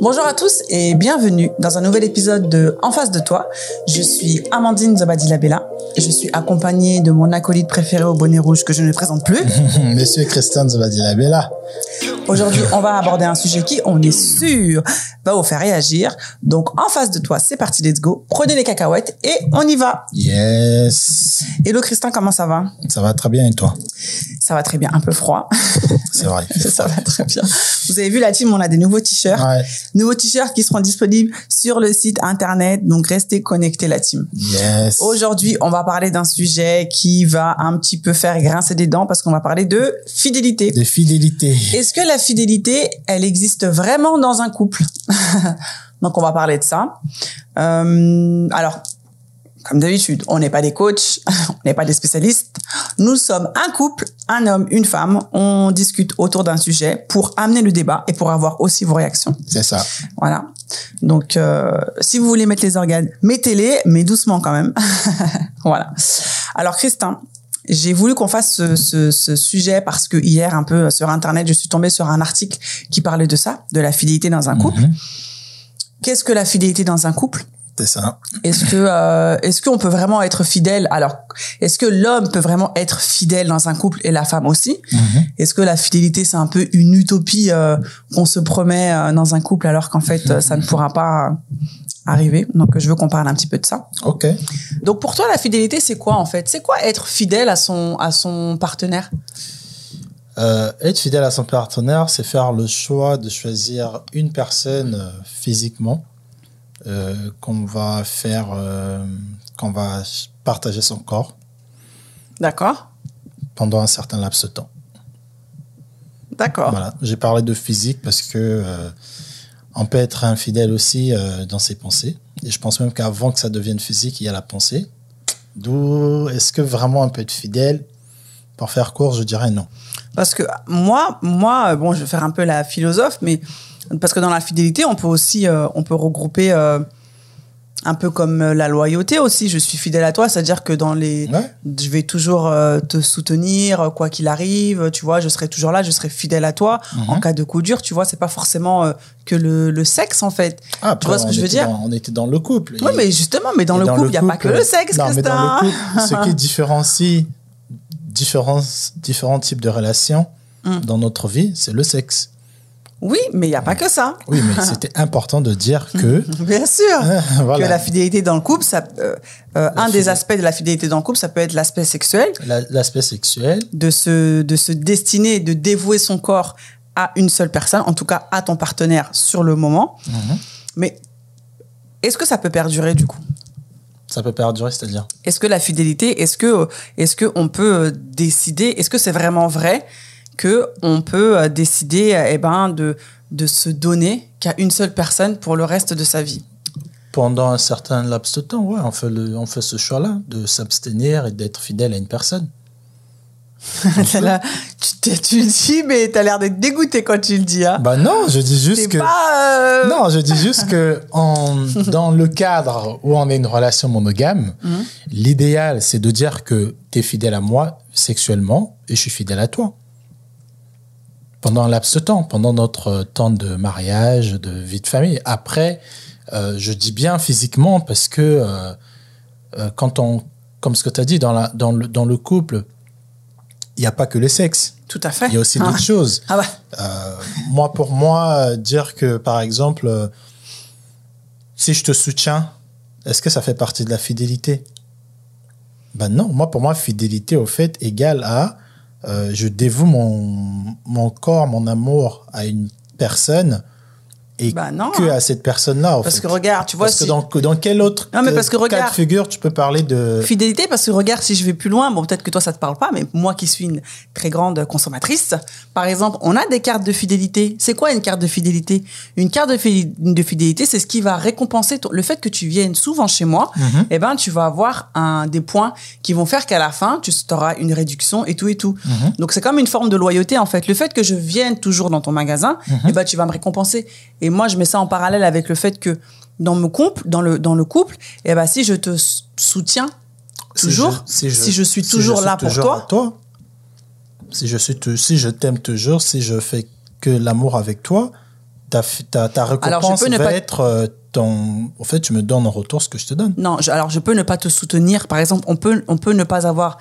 Bonjour à tous et bienvenue dans un nouvel épisode de En face de toi. Je suis Amandine Zobadila et je suis accompagnée de mon acolyte préféré au bonnet rouge que je ne présente plus. Monsieur Christian Zobadila Aujourd'hui, on va aborder un sujet qui, on est sûr, va vous faire réagir. Donc, en face de toi, c'est parti, let's go. Prenez les cacahuètes et on y va. Yes. Hello Christin, comment ça va? Ça va très bien et toi? Ça va très bien, un peu froid. C'est vrai. ça va très bien. Vous avez vu la team, on a des nouveaux t-shirts. Ouais. Nouveaux t-shirts qui seront disponibles sur le site internet. Donc, restez connectés la team. Yes. Aujourd'hui, on va parler d'un sujet qui va un petit peu faire grincer des dents parce qu'on va parler de fidélité. De fidélité. Est-ce que la fidélité, elle existe vraiment dans un couple? Donc, on va parler de ça. Euh, alors, comme d'habitude, on n'est pas des coachs, on n'est pas des spécialistes. Nous sommes un couple, un homme, une femme. On discute autour d'un sujet pour amener le débat et pour avoir aussi vos réactions. C'est ça. Voilà. Donc, euh, si vous voulez mettre les organes, mettez-les, mais doucement quand même. voilà. Alors, Christin, j'ai voulu qu'on fasse ce, ce, ce, sujet parce que hier, un peu sur Internet, je suis tombée sur un article qui parlait de ça, de la fidélité dans un couple. Mhm. Qu'est-ce que la fidélité dans un couple? C'est ça. Est-ce que euh, est-ce qu'on peut vraiment être fidèle? Alors, est-ce que l'homme peut vraiment être fidèle dans un couple et la femme aussi? Mhm. Est-ce que la fidélité c'est un peu une utopie euh, qu'on se promet euh, dans un couple alors qu'en fait ça ne pourra pas arriver? Donc je veux qu'on parle un petit peu de ça. Ok. Donc pour toi la fidélité c'est quoi en fait? C'est quoi être fidèle à son à son partenaire? Être fidèle à son partenaire, c'est faire le choix de choisir une personne physiquement euh, qu'on va faire, euh, qu'on va partager son corps D'accord pendant un certain laps de temps. D'accord. Voilà. J'ai parlé de physique parce que euh, on peut être infidèle aussi dans ses pensées. Et je pense même qu'avant que ça devienne physique, il y a la pensée. D'où est-ce que vraiment on peut être fidèle Pour faire court, je dirais non. Parce que moi, moi, bon, je vais faire un peu la philosophe, mais parce que dans la fidélité, on peut aussi, euh, on peut regrouper euh, un peu comme euh, la loyauté aussi. Je suis fidèle à toi, c'est-à-dire que dans les, Ouais. je vais toujours euh, te soutenir quoi qu'il arrive. Tu vois, je serai toujours là, je serai fidèle à toi Mhm. en cas de coup dur. Tu vois, c'est pas forcément que le, le sexe en fait. Ah, après, vois ce que je veux dire? dans- On était dans le couple. Oui, mais justement, mais dans le couple, il n'y a pas que le sexe, Non, mais dans Christin. le couple, ce qui différencie différents, différents types de relations Mm. dans notre vie, c'est le sexe. Oui, mais il n'y a pas que ça. Oui, mais c'était important de dire que Bien sûr. voilà, que la fidélité dans le couple, ça, euh, euh, un des aspects de la fidélité dans le couple, ça peut être l'aspect sexuel, la- l'aspect sexuel, de se, de se destiner, de dévouer son corps à une seule personne, en tout cas à ton partenaire sur le moment. Mhm. Mais est-ce que ça peut perdurer du coup? Ça peut perdurer, c'est-à-dire? Est-ce que la fidélité, est-ce que, est-ce que on peut euh, décider, est-ce que c'est vraiment vrai? Que on peut euh, décider, euh, eh ben, de, de se donner qu'à une seule personne pour le reste de sa vie pendant un certain laps de temps, ouais, on fait, le, on fait ce choix-là de s'abstenir et d'être fidèle à une personne. Là, tu, tu le dis, mais t'as l'air d'être dégoûté quand tu le dis. Hein. Bah non, je dis juste que. pas. euh, Non, je dis juste que en, dans le cadre où on est une relation monogame, Mhm. l'idéal, c'est de dire que tu es fidèle à moi sexuellement et je suis fidèle à toi. Pendant un laps de temps, pendant notre temps de mariage, de vie de famille. Après, euh, je dis bien physiquement parce que euh, euh, quand on, comme ce que tu as dit, dans, la, dans, le, dans le couple, il n'y a pas que le sexe. Tout à fait. Il y a aussi Ah. d'autres choses. Ah. Euh, moi, pour moi, dire que, par exemple, si je te soutiens, est-ce que ça fait partie de la fidélité? Ben non. Moi, pour moi, fidélité, au fait, égale à je dévoue mon, mon corps, mon amour à une personne et Bah non. que à cette personne-là. Parce fait. que regarde, tu vois, Parce si- dans, que dans quel autre Non, mais parce que cas regarde. de figure tu peux parler de. Fidélité, parce que regarde, si je vais plus loin, bon, peut-être que toi, ça te parle pas, mais moi qui suis une très grande consommatrice, par exemple, on a des cartes de fidélité. C'est quoi une carte de fidélité? Une carte de, fidé- de fidélité, c'est ce qui va récompenser ton- le fait que tu viennes souvent chez moi. Mhm. Eh ben, tu vas avoir un, des points qui vont faire qu'à la fin, tu auras une réduction et tout et tout. Mhm. Donc, c'est comme une forme de loyauté, en fait. Le fait que je vienne toujours dans ton magasin, Mhm. eh ben, tu vas me récompenser. Et moi, je mets ça en parallèle avec le fait que dans mon couple, dans le, dans le couple, eh ben, si je te soutiens Si toujours, je- si je, suis si toujours suis là pour toujours toi, si je suis, te- si je t'aime toujours, si je fais que l'amour avec toi, ta, ta, ta récompense ne va pas- être euh, ton. En fait, tu me donnes en retour ce que je te donne. Non, je- alors je peux ne pas te soutenir. Par exemple, on peut, on peut ne pas avoir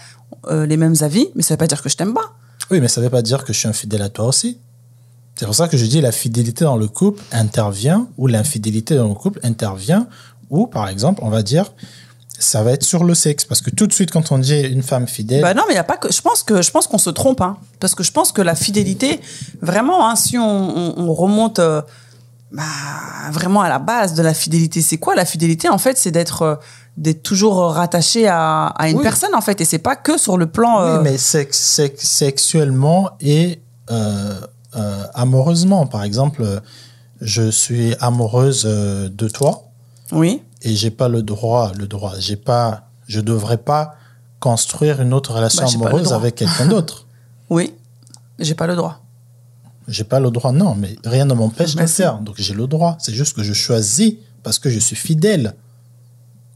euh, les mêmes avis, mais ça veut pas dire que je t'aime pas. Oui, mais ça ne veut pas dire que je suis infidèle à toi aussi. C'est pour ça que je dis la fidélité dans le couple intervient ou l'infidélité dans le couple intervient ou, par exemple, on va dire, ça va être sur le sexe. Parce que tout de suite, quand on dit une femme fidèle, Bah non, mais il y a pas que. Je pense que je pense qu'on se trompe, hein, parce que je pense que la fidélité, vraiment, hein, si on, on- on remonte euh, bah, vraiment à la base de la fidélité, c'est quoi la fidélité En fait, c'est d'être euh, d'être toujours rattaché à, à une Oui. personne, en fait, et c'est pas que sur le plan. oui, euh, mais sex- sex- sexuellement et euh, amoureusement. Par exemple, je suis amoureuse euh, de toi. Oui. et j'ai pas le droit, le droit, j'ai pas, je devrais pas construire une autre relation Bah, amoureuse avec quelqu'un d'autre. Oui. J'ai pas le droit. J'ai pas le droit, non, mais rien ne m'empêche de le faire. Donc j'ai le droit. C'est juste que je choisis parce que je suis fidèle.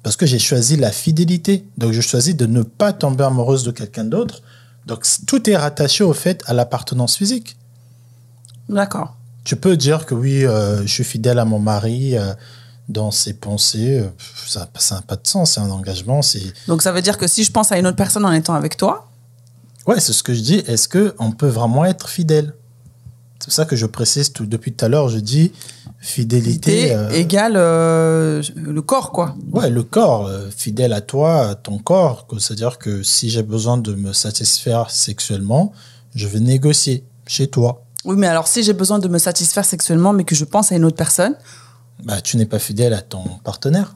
Parce que j'ai choisi la fidélité. Donc je choisis de ne pas tomber amoureuse de quelqu'un d'autre. Donc tout est rattaché au fait à l'appartenance physique. D'accord. Tu peux dire que oui, euh, je suis fidèle à mon mari euh, dans ses pensées. euh, ça ça n'a pas de sens. C'est un engagement. C'est Donc ça veut dire que si je pense à une autre personne en étant avec toi, Ouais, c'est ce que je dis. Est-ce que on peut vraiment être fidèle? C'est pour ça que je précise tout depuis tout à l'heure. Je dis fidélité. euh, égale euh, le corps, quoi. ouais, le corps euh, fidèle à toi, à ton corps. que- C'est-à-dire que si j'ai besoin de me satisfaire sexuellement, je vais négocier chez toi. Oui, mais alors si j'ai besoin de me satisfaire sexuellement, mais que je pense à une autre personne, Bah, tu n'es pas fidèle à ton partenaire.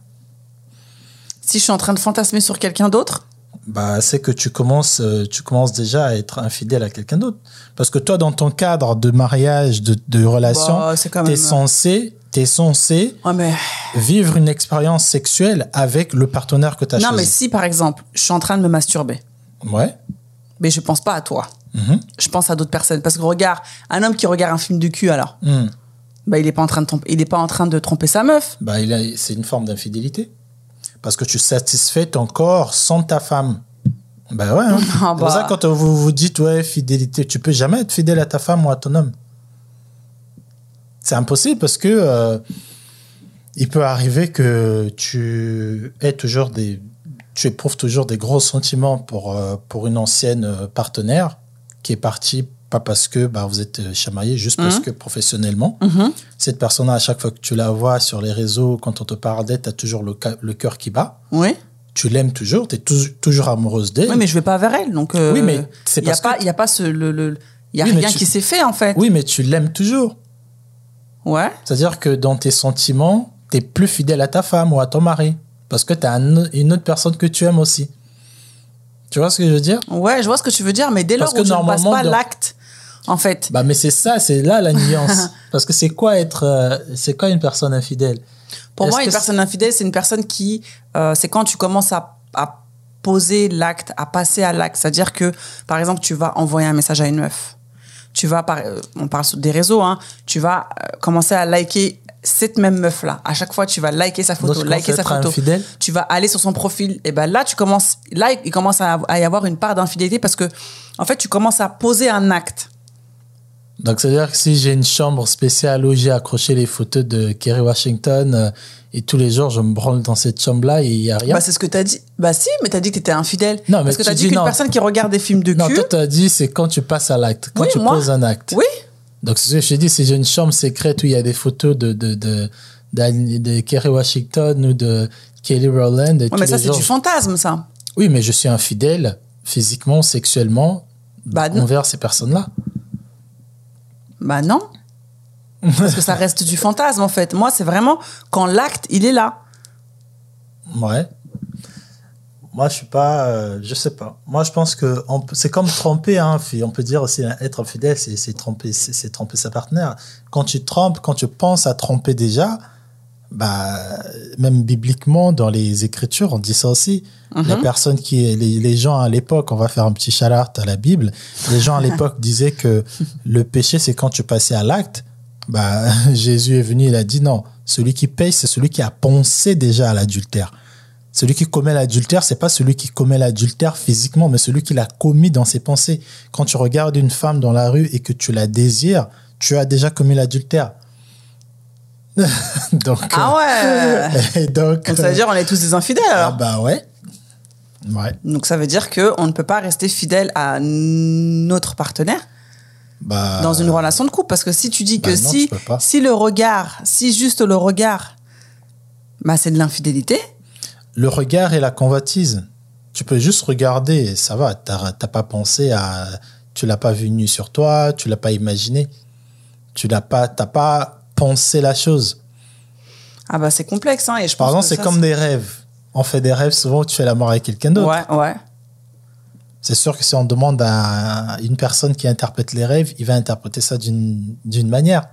si je suis en train de fantasmer sur quelqu'un d'autre, Bah, c'est que tu commences, euh, tu commences déjà à être infidèle à quelqu'un d'autre. Parce que toi, dans ton cadre de mariage, de, de relation, bah, quand t'es même. censé, t'es censé Ouais, mais vivre une expérience sexuelle avec le partenaire que tu as non, mais choisi. si par exemple, je suis en train de me masturber, Ouais. mais je pense pas à toi, Mhm. je pense à d'autres personnes. Parce que regarde, un homme qui regarde un film de cul, alors, Hmm. bah il est pas en train de tromper, il est pas en train de tromper sa meuf. Bah, c'est une forme d'infidélité. Parce que tu satisfais ton corps sans ta femme. Bah ouais. hein. Ah C'est pour bah. ça, quand vous vous dites, ouais, fidélité, tu peux jamais être fidèle à ta femme ou à ton homme. C'est impossible parce que euh, il peut arriver que tu aies toujours des, tu éprouves toujours des gros sentiments pour, euh, pour une ancienne euh, partenaire qui est partie pas parce que bah, vous êtes euh, chamaillé, juste parce que professionnellement. Mhm. Cette personne, à chaque fois que tu la vois sur les réseaux, quand on te parle d'elle, tu as toujours le, cœur qui bat. Oui. Tu l'aimes toujours, tu es toujours amoureuse d'elle. Oui, mais je vais pas vers elle, donc. euh, Oui, mais c'est il y a parce il y a pas ce le, y a Oui, rien tu- qui s'est fait en fait. Oui, mais tu l'aimes toujours. Ouais. C'est-à-dire que dans tes sentiments, tu es plus fidèle à ta femme ou à ton mari. Parce que tu as une autre personne que tu aimes aussi. Tu vois ce que je veux dire? Ouais, je vois ce que tu veux dire, mais dès lors Parce que je ne passe pas dans- l'acte, en fait. Bah, mais c'est ça, c'est là la nuance. Parce que c'est quoi être, euh, c'est quoi une personne infidèle? Pour moi, une personne infidèle, c'est une personne qui, euh, c'est quand tu commences à, à poser l'acte, à passer à l'acte. C'est-à-dire que, par exemple, tu vas envoyer un message à une meuf. Tu vas, par, euh, on parle des réseaux, hein, tu vas commencer à liker cette même meuf-là. À chaque fois, tu vas liker sa photo, tu liker sa photo. Tu vas aller sur son profil. Et ben là, tu commences, là, il commence à, à y avoir une part d'infidélité parce que, en fait, tu commences à poser un acte. Donc, c'est-à-dire que si j'ai une chambre spéciale où j'ai accroché les photos de Kerry Washington euh, et tous les jours je me branle dans cette chambre-là et il n'y a rien. Bah, c'est ce que t'as dit. Bah, si, mais t'as dit que t'étais infidèle. Non, mais Parce que tu t'as dit qu'une non. personne qui regarde des films de non, cul. toi, tu as dit c'est quand tu passes à l'acte, quand Oui, tu moi. poses un acte. Oui. Donc, c'est ce que je si j'ai une chambre secrète où il y a des photos de, de, de, de Kerry Washington ou de Kelly Rowland. et Ouais, mais ça, c'est du fantasme, ça. Oui, mais je suis infidèle physiquement, sexuellement Bah, envers ces personnes-là. Bah, non. Parce que ça reste du fantasme, en fait. Moi, c'est vraiment quand l'acte, il est là. Ouais. Moi, je suis pas, euh, je sais pas. Moi, je pense que c'est comme tromper, hein. On peut dire aussi hein, être infidèle, c'est c'est tromper, c'est tromper sa partenaire. Quand tu trompes, quand tu penses à tromper déjà, bah, même bibliquement dans les Écritures, on dit ça aussi. La personne qui, est- les, les gens à l'époque, on va faire un petit shout à la Bible. Les gens à l'époque disaient que le péché, c'est quand tu passais à l'acte. Bah, Jésus est venu, il a dit non. Celui qui paye, c'est celui qui a pensé déjà à l'adultère. Celui qui commet l'adultère, c'est pas celui qui commet l'adultère physiquement, mais celui qui l'a commis dans ses pensées. Quand tu regardes une femme dans la rue et que tu la désires, tu as déjà commis l'adultère. donc, Ah ouais et donc, Donc ça veut dire on est tous des infidèles ah alors bah ouais. Ouais. Donc ça veut dire que on ne peut pas rester fidèle à notre partenaire Bah, dans une relation de couple parce que si tu dis que bah non, si si le regard, si juste le regard bah c'est de l'infidélité. Le regard et la convoitise. Tu peux juste regarder, et ça va. T'as pas pensé à, tu l'as pas vu nu sur toi, tu l'as pas imaginé, tu l'as pas, t'as pas pensé la chose. Ah bah c'est complexe hein et je Par pense exemple, c'est comme des rêves. On fait des rêves souvent où tu fais l'amour avec quelqu'un d'autre. Ouais, ouais. C'est sûr que si on demande à une personne qui interprète les rêves, il va interpréter ça d'une manière.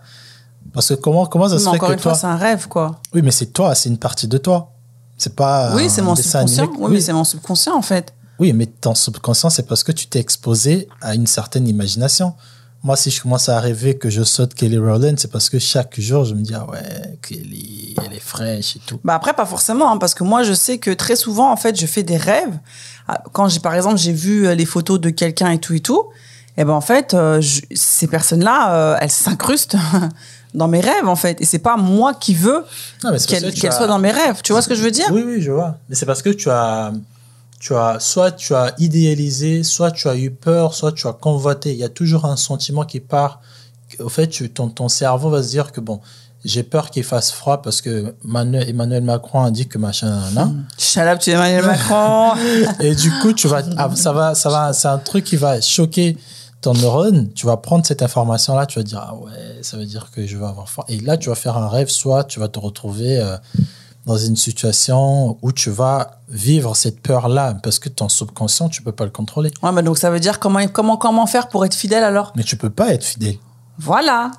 Parce que comment comment ça Mais se fait encore que une fois, toi c'est un rêve quoi. Oui, mais c'est toi, c'est une partie de toi. C'est pas oui, c'est mon subconscient. animé. Oui, mais c'est mon subconscient en fait. Oui, mais ton subconscient, c'est parce que tu t'es exposé à une certaine imagination. Moi, si je commence à rêver que je saute Kelly Rowland, c'est parce que chaque jour, je me dis, ah ouais, Kelly, elle est fraîche et tout. Bah après pas forcément hein, parce que moi je sais que très souvent en fait je fais des rêves Ah, quand j'ai par exemple j'ai vu euh, les photos de quelqu'un et tout et tout et ben en fait euh, je- ces personnes là elles s'incrustent dans mes rêves en fait et c'est pas moi qui veux Non, mais c'est parce qu'elles que tu qu'elles as- soient dans mes rêves tu vois ce que je veux dire? Oui, oui, je vois. Mais c'est parce que tu as, tu as, soit tu as idéalisé, soit tu as eu peur, soit tu as convoité. Il y a toujours un sentiment qui part. Au fait, tu, ton, ton cerveau va se dire que bon, j'ai peur qu'il fasse froid parce que Manuel, Emmanuel Macron a dit que machin. Shut up, tu es Emmanuel Macron Et du coup, tu vas, ah, ça va, ça va, c'est un truc qui va choquer ton neurone. Tu vas prendre cette information-là, tu vas dire, ah ouais, ça veut dire que je vais avoir faim. Et là, tu vas faire un rêve, soit tu vas te retrouver euh, dans une situation où tu vas vivre cette peur-là, parce que ton subconscient, tu peux pas le contrôler. ouais mais donc ça veut dire comment comment comment faire pour être fidèle alors? Mais tu peux pas être fidèle. voilà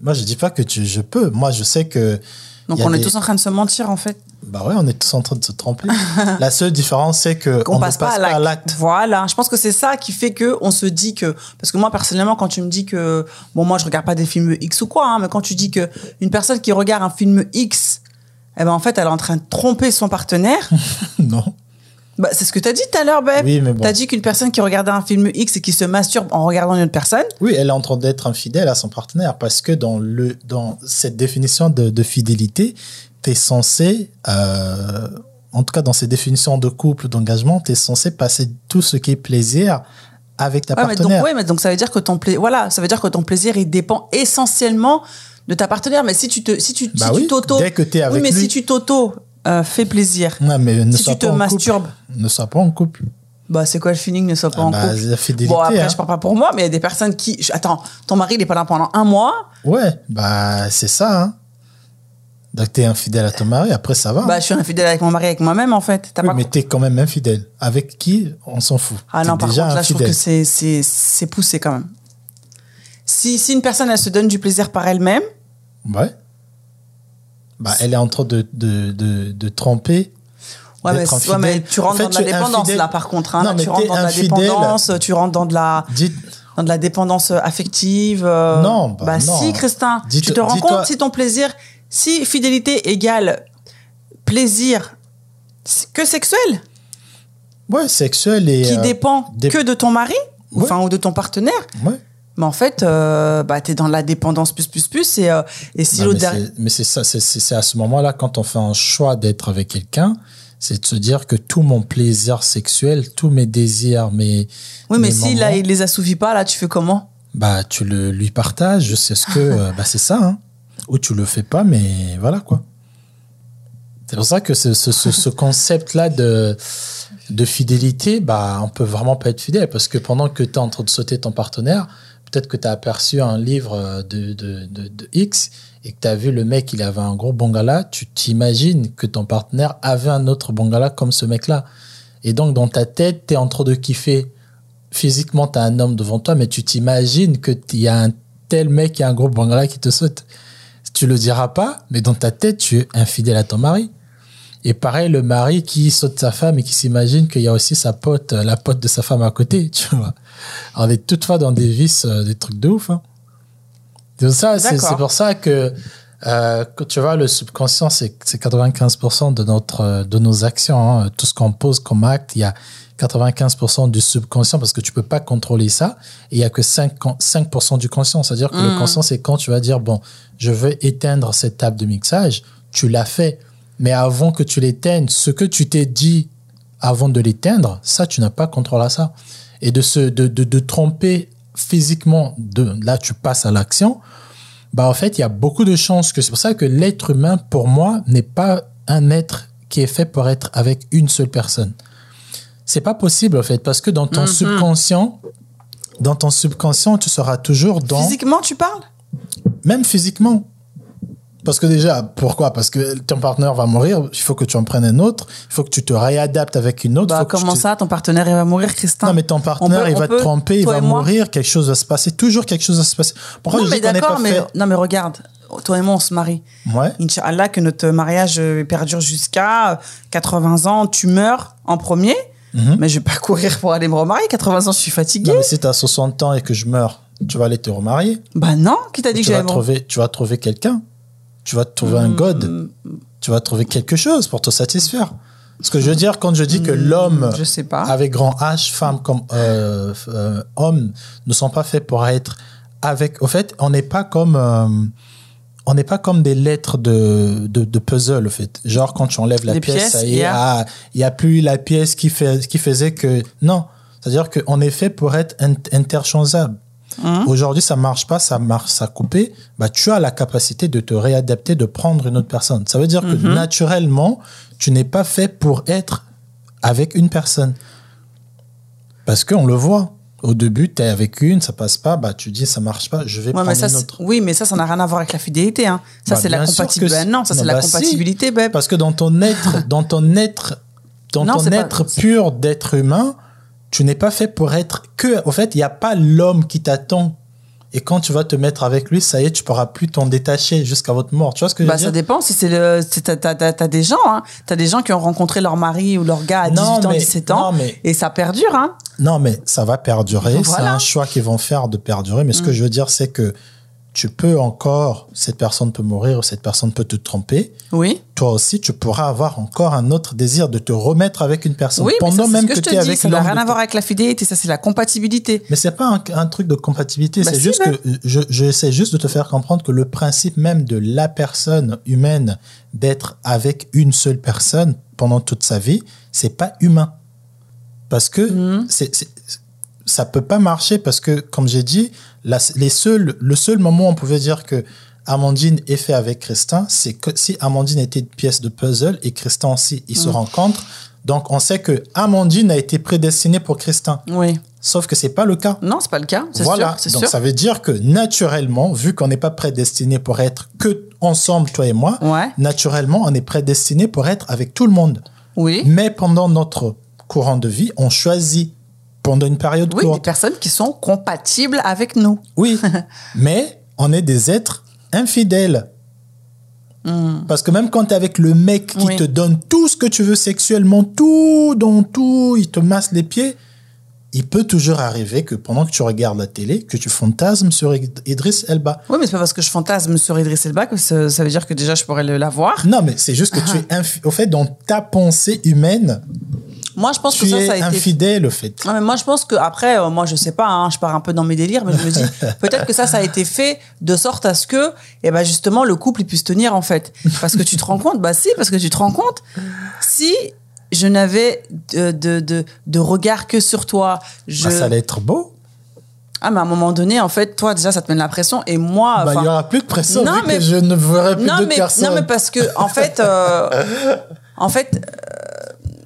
Moi, je dis pas que tu, je peux. Moi, je sais que. donc on est des- tous en train de se mentir en fait Bah ouais, on est tous en train de se tromper. La seule différence, c'est que qu'on on passe, ne passe pas à l'acte. l'acte. Voilà, je pense que c'est ça qui fait que on se dit que parce que moi personnellement quand tu me dis que bon moi je regarde pas des films X ou quoi hein, mais quand tu dis que une personne qui regarde un film X eh ben en fait elle est en train de tromper son partenaire. non. bah, c'est ce que tu as dit tout à l'heure Beb. Oui, mais bon. T'as dit qu'une personne qui regardait un film X et qui se masturbe en regardant une autre personne. Oui, elle est en train d'être infidèle à son partenaire parce que dans, le, dans cette définition de, de fidélité, tu es censé, euh, en tout cas dans ces définitions de couple, d'engagement, tu es censé passer tout ce qui est plaisir avec ta Ouais, mais donc, partenaire. ouais, mais donc ça veut dire que ton pla- voilà, ça veut dire que ton plaisir il dépend essentiellement de ta partenaire. Mais si tu te, si tu, Bah si oui, tu t'auto, dès que t'es oui, avec mais lui. si tu t'auto euh, fais plaisir, Ouais, mais ne si sois tu te pas masturbes, couple. Ne sois pas en couple. bah c'est quoi le feeling ne soit pas Ah en bah, couple? la fidélité. Bon après hein. je parle pas pour moi, mais il y a des personnes qui, attends, ton mari il est pas là pendant un mois, Ouais, bah c'est ça. Hein. Donc tu es infidèle à ton mari, après ça va. bah je suis infidèle avec mon mari, avec moi-même en fait. T'as Oui, pas mais tu es quand même infidèle. Avec qui On s'en fout. Ah non, par déjà contre, là, je trouve infidèle. que c'est, poussé quand même. Si, si une personne, elle se donne du plaisir par elle-même, Ouais. Bah, elle est en train de, de, de, de tromper. ouais, mais, d'être ouais, mais infidèle. tu rentres En fait, dans de la dépendance, infidèle. là, par contre. Hein, Non, tu rentres dans de la infidèle. dépendance, tu rentres dans de la, Dites, dans de la dépendance affective. euh, Non, bah non. si, Christin, Dites- tu te rends compte si ton plaisir, si fidélité égale plaisir que sexuel, ouais, sexuel et. qui euh, dépend dép- que de ton mari, ou, Ouais. enfin, ou de ton partenaire, Ouais. mais en fait, euh, bah, t'es dans la dépendance plus, plus, plus, et, euh, et si l'autre mais derrière- c'est- mais c'est ça, c'est- à ce moment-là, quand on fait un choix d'être avec quelqu'un, c'est de se dire que tout mon plaisir sexuel, tous mes désirs, mes. Oui, mais mes si il les assouvit pas, là, tu fais comment? Bah, tu le lui partages, c'est ce que. bah, c'est ça, hein. Ou tu le fais pas, mais voilà, quoi. C'est pour ça que ce, ce, ce, ce concept-là de, de fidélité, bah, on peut vraiment pas être fidèle parce que pendant que tu es en train de sauter ton partenaire, peut-être que tu as aperçu un livre de, de, de, de X et que tu as vu le mec, il avait un gros bongala, tu t'imagines que ton partenaire avait un autre bongala comme ce mec-là. Et donc, dans ta tête, tu es en train de kiffer. Physiquement, tu as un homme devant toi, mais tu t'imagines qu'il y a un tel mec qui a un gros bongala qui te saute. Tu le diras pas, mais dans ta tête, tu es infidèle à ton mari. Et pareil, le mari qui saute sa femme et qui s'imagine qu'il y a aussi sa pote, la pote de sa femme à côté, tu vois. On est toutefois dans des vices, euh, des trucs de ouf. hein. C'est pour ça que Euh, tu vois, le subconscient, c'est c'est 95% de, notre, de nos actions. hein. Tout ce qu'on pose comme acte, il y a 95% du subconscient parce que tu peux pas contrôler ça. Et il y a que 5, 5% du conscient. C'est-à-dire que le conscient, c'est quand tu vas dire, bon, je veux éteindre cette table de mixage. Tu l'as fait. Mais avant que tu l'éteignes, ce que tu t'es dit avant de l'éteindre, ça, tu n'as pas contrôle à ça. Et de se, de, de, de tromper physiquement, de, là, tu passes à l'action bah en fait, il y a beaucoup de chances que c'est pour ça que l'être humain, pour moi, n'est pas un être qui est fait pour être avec une seule personne. C'est pas possible en fait, parce que dans ton subconscient, dans ton subconscient, tu seras toujours dans, Physiquement, tu parles? Même physiquement. Parce que déjà, pourquoi? Parce que ton partenaire va mourir, il faut que tu en prennes un autre, il faut que tu te réadaptes avec une autre. Bah, comment ça, ton partenaire, il va mourir, Christin Non, mais ton partenaire, peut- il va peut- te tromper, il va mourir, quelque chose va se passer, toujours quelque chose va se passer. Pourquoi Non, je mais d'accord, mais, fait? non, mais regarde, toi et moi, on se marie. Ouais. Inch'Allah, que notre mariage euh, perdure jusqu'à euh, 80 ans, tu meurs en premier. Mhm. Mais je vais pas courir pour aller me remarier. 80 ans, je suis fatiguée. Non, mais si tu as 60 ans et que je meurs, tu vas aller te remarier. Bah non, qui t'a dit que j'allais tu vas trouver quelqu'un. Tu vas trouver un god. Hmm. Tu vas trouver quelque chose pour te satisfaire. Ce que je veux dire quand je dis que l'homme, Hmm, Je sais pas. avec grand H, femme comme euh, euh, homme, ne sont pas faits pour être avec. Au fait, on n'est pas comme. euh, on n'est pas comme des lettres de, de, de puzzle, au fait. Genre, quand tu enlèves la Des pièce, pièces, ça y ah, il n'y a plus la pièce qui, fait, qui faisait que. Non. C'est-à-dire qu'on est fait pour être int- interchangeable. Hein Aujourd'hui, ça marche pas, ça marche, ça a coupé. Bah, tu as la capacité de te réadapter, de prendre une autre personne. Ça veut dire que Mhm. naturellement, tu n'es pas fait pour être avec une personne. Parce qu'on le voit. Au début, tu es avec une, ça passe pas, bah, tu dis ça marche pas, je vais Ouais, prendre mais ça, une autre. oui, mais ça, ça n'a rien à voir avec la fidélité. Hein. Ça, Bah, c'est la compatibilité. non, ça, c'est la bah, si. compatibilité. Parce que dans ton être, dans ton être, dans Non, ton pas- être pur d'être humain, tu n'es pas fait pour être que. Au fait, il n'y a pas l'homme qui t'attend. Et quand tu vas te mettre avec lui, ça y est, tu pourras plus t'en détacher jusqu'à votre mort. Tu vois ce que Bah, je ça veux dire? dépend si c'est le. T'as, t'as, t'as- des gens, hein. T'as des gens qui ont rencontré leur mari ou leur gars à 18 Non, ans, mais- 17 ans. non, mais- Et ça perdure, hein. Non, mais ça va perdurer. C'est Voilà. Mm. un choix qu'ils vont faire de perdurer. Mais ce que je veux dire, c'est que tu peux encore, cette personne peut mourir ou cette personne peut te tromper. Oui. Toi aussi, tu pourras avoir encore un autre désir de te remettre avec une personne. Oui, mais pendant ça, même que, que tu es dis. avec Ça n'a rien à voir avec la fidélité. Ça, c'est la compatibilité. Mais c'est pas un, un truc de compatibilité. Bah c'est si, juste ben. que je, je essaie juste de te faire comprendre que le principe même de la personne humaine d'être avec une seule personne pendant toute sa vie, c'est pas humain. Parce que c'est, c'est- ça peut pas marcher parce que, comme j'ai dit, la- les seuls, le seul moment où on pouvait dire que Amandine est fait avec Christin, c'est que si Amandine était une pièce de puzzle et Christin aussi, ils se Mhm. rencontrent. Donc, on sait que Amandine a été prédestinée pour Christin. Oui. Sauf que c'est pas le cas. Non, c'est pas le cas. Voilà. sûr. Donc sûr. ça veut dire que naturellement, vu qu'on n'est pas prédestiné pour être que ensemble, toi et moi, Ouais. naturellement, on est prédestiné pour être avec tout le monde. Oui. Mais pendant notre courant de vie, on choisit pendant une période Oui, des courte. personnes qui sont compatibles avec nous. Oui. Mais on est des êtres infidèles. Parce que même quand tu es avec le mec qui Hmm. Oui. te donne tout ce que tu veux sexuellement, tout dans tout, il te masse les pieds, il peut toujours arriver que pendant que tu regardes la télé, que tu fantasmes sur Id- Idriss Elba. Oui, mais c'est pas parce que je fantasme sur Idriss Elba que ça, ça veut dire que déjà je pourrais l'avoir. Non, mais c'est juste que tu es au fait dans ta pensée humaine, Moi, je pense que ça, ça a été infidèle au fait. Non, mais moi, je pense que après, euh, moi, je sais pas, hein, je pars un peu dans mes délires, mais je me dis peut-être que ça, ça a été fait de sorte à ce que, eh ben, justement, le couple il puisse tenir en fait, parce que tu te rends compte, bah si, parce que tu te rends compte, si je n'avais de, de, de, de regard que sur toi, je Ah, ça allait être beau. ah mais à un moment donné, en fait, toi déjà, ça te met de la pression, et moi, Bah, il enfin, y aura plus de pression Non, vu mais- que je ne verrai plus non d'autres mais personnes. non mais parce que en fait euh, en fait euh,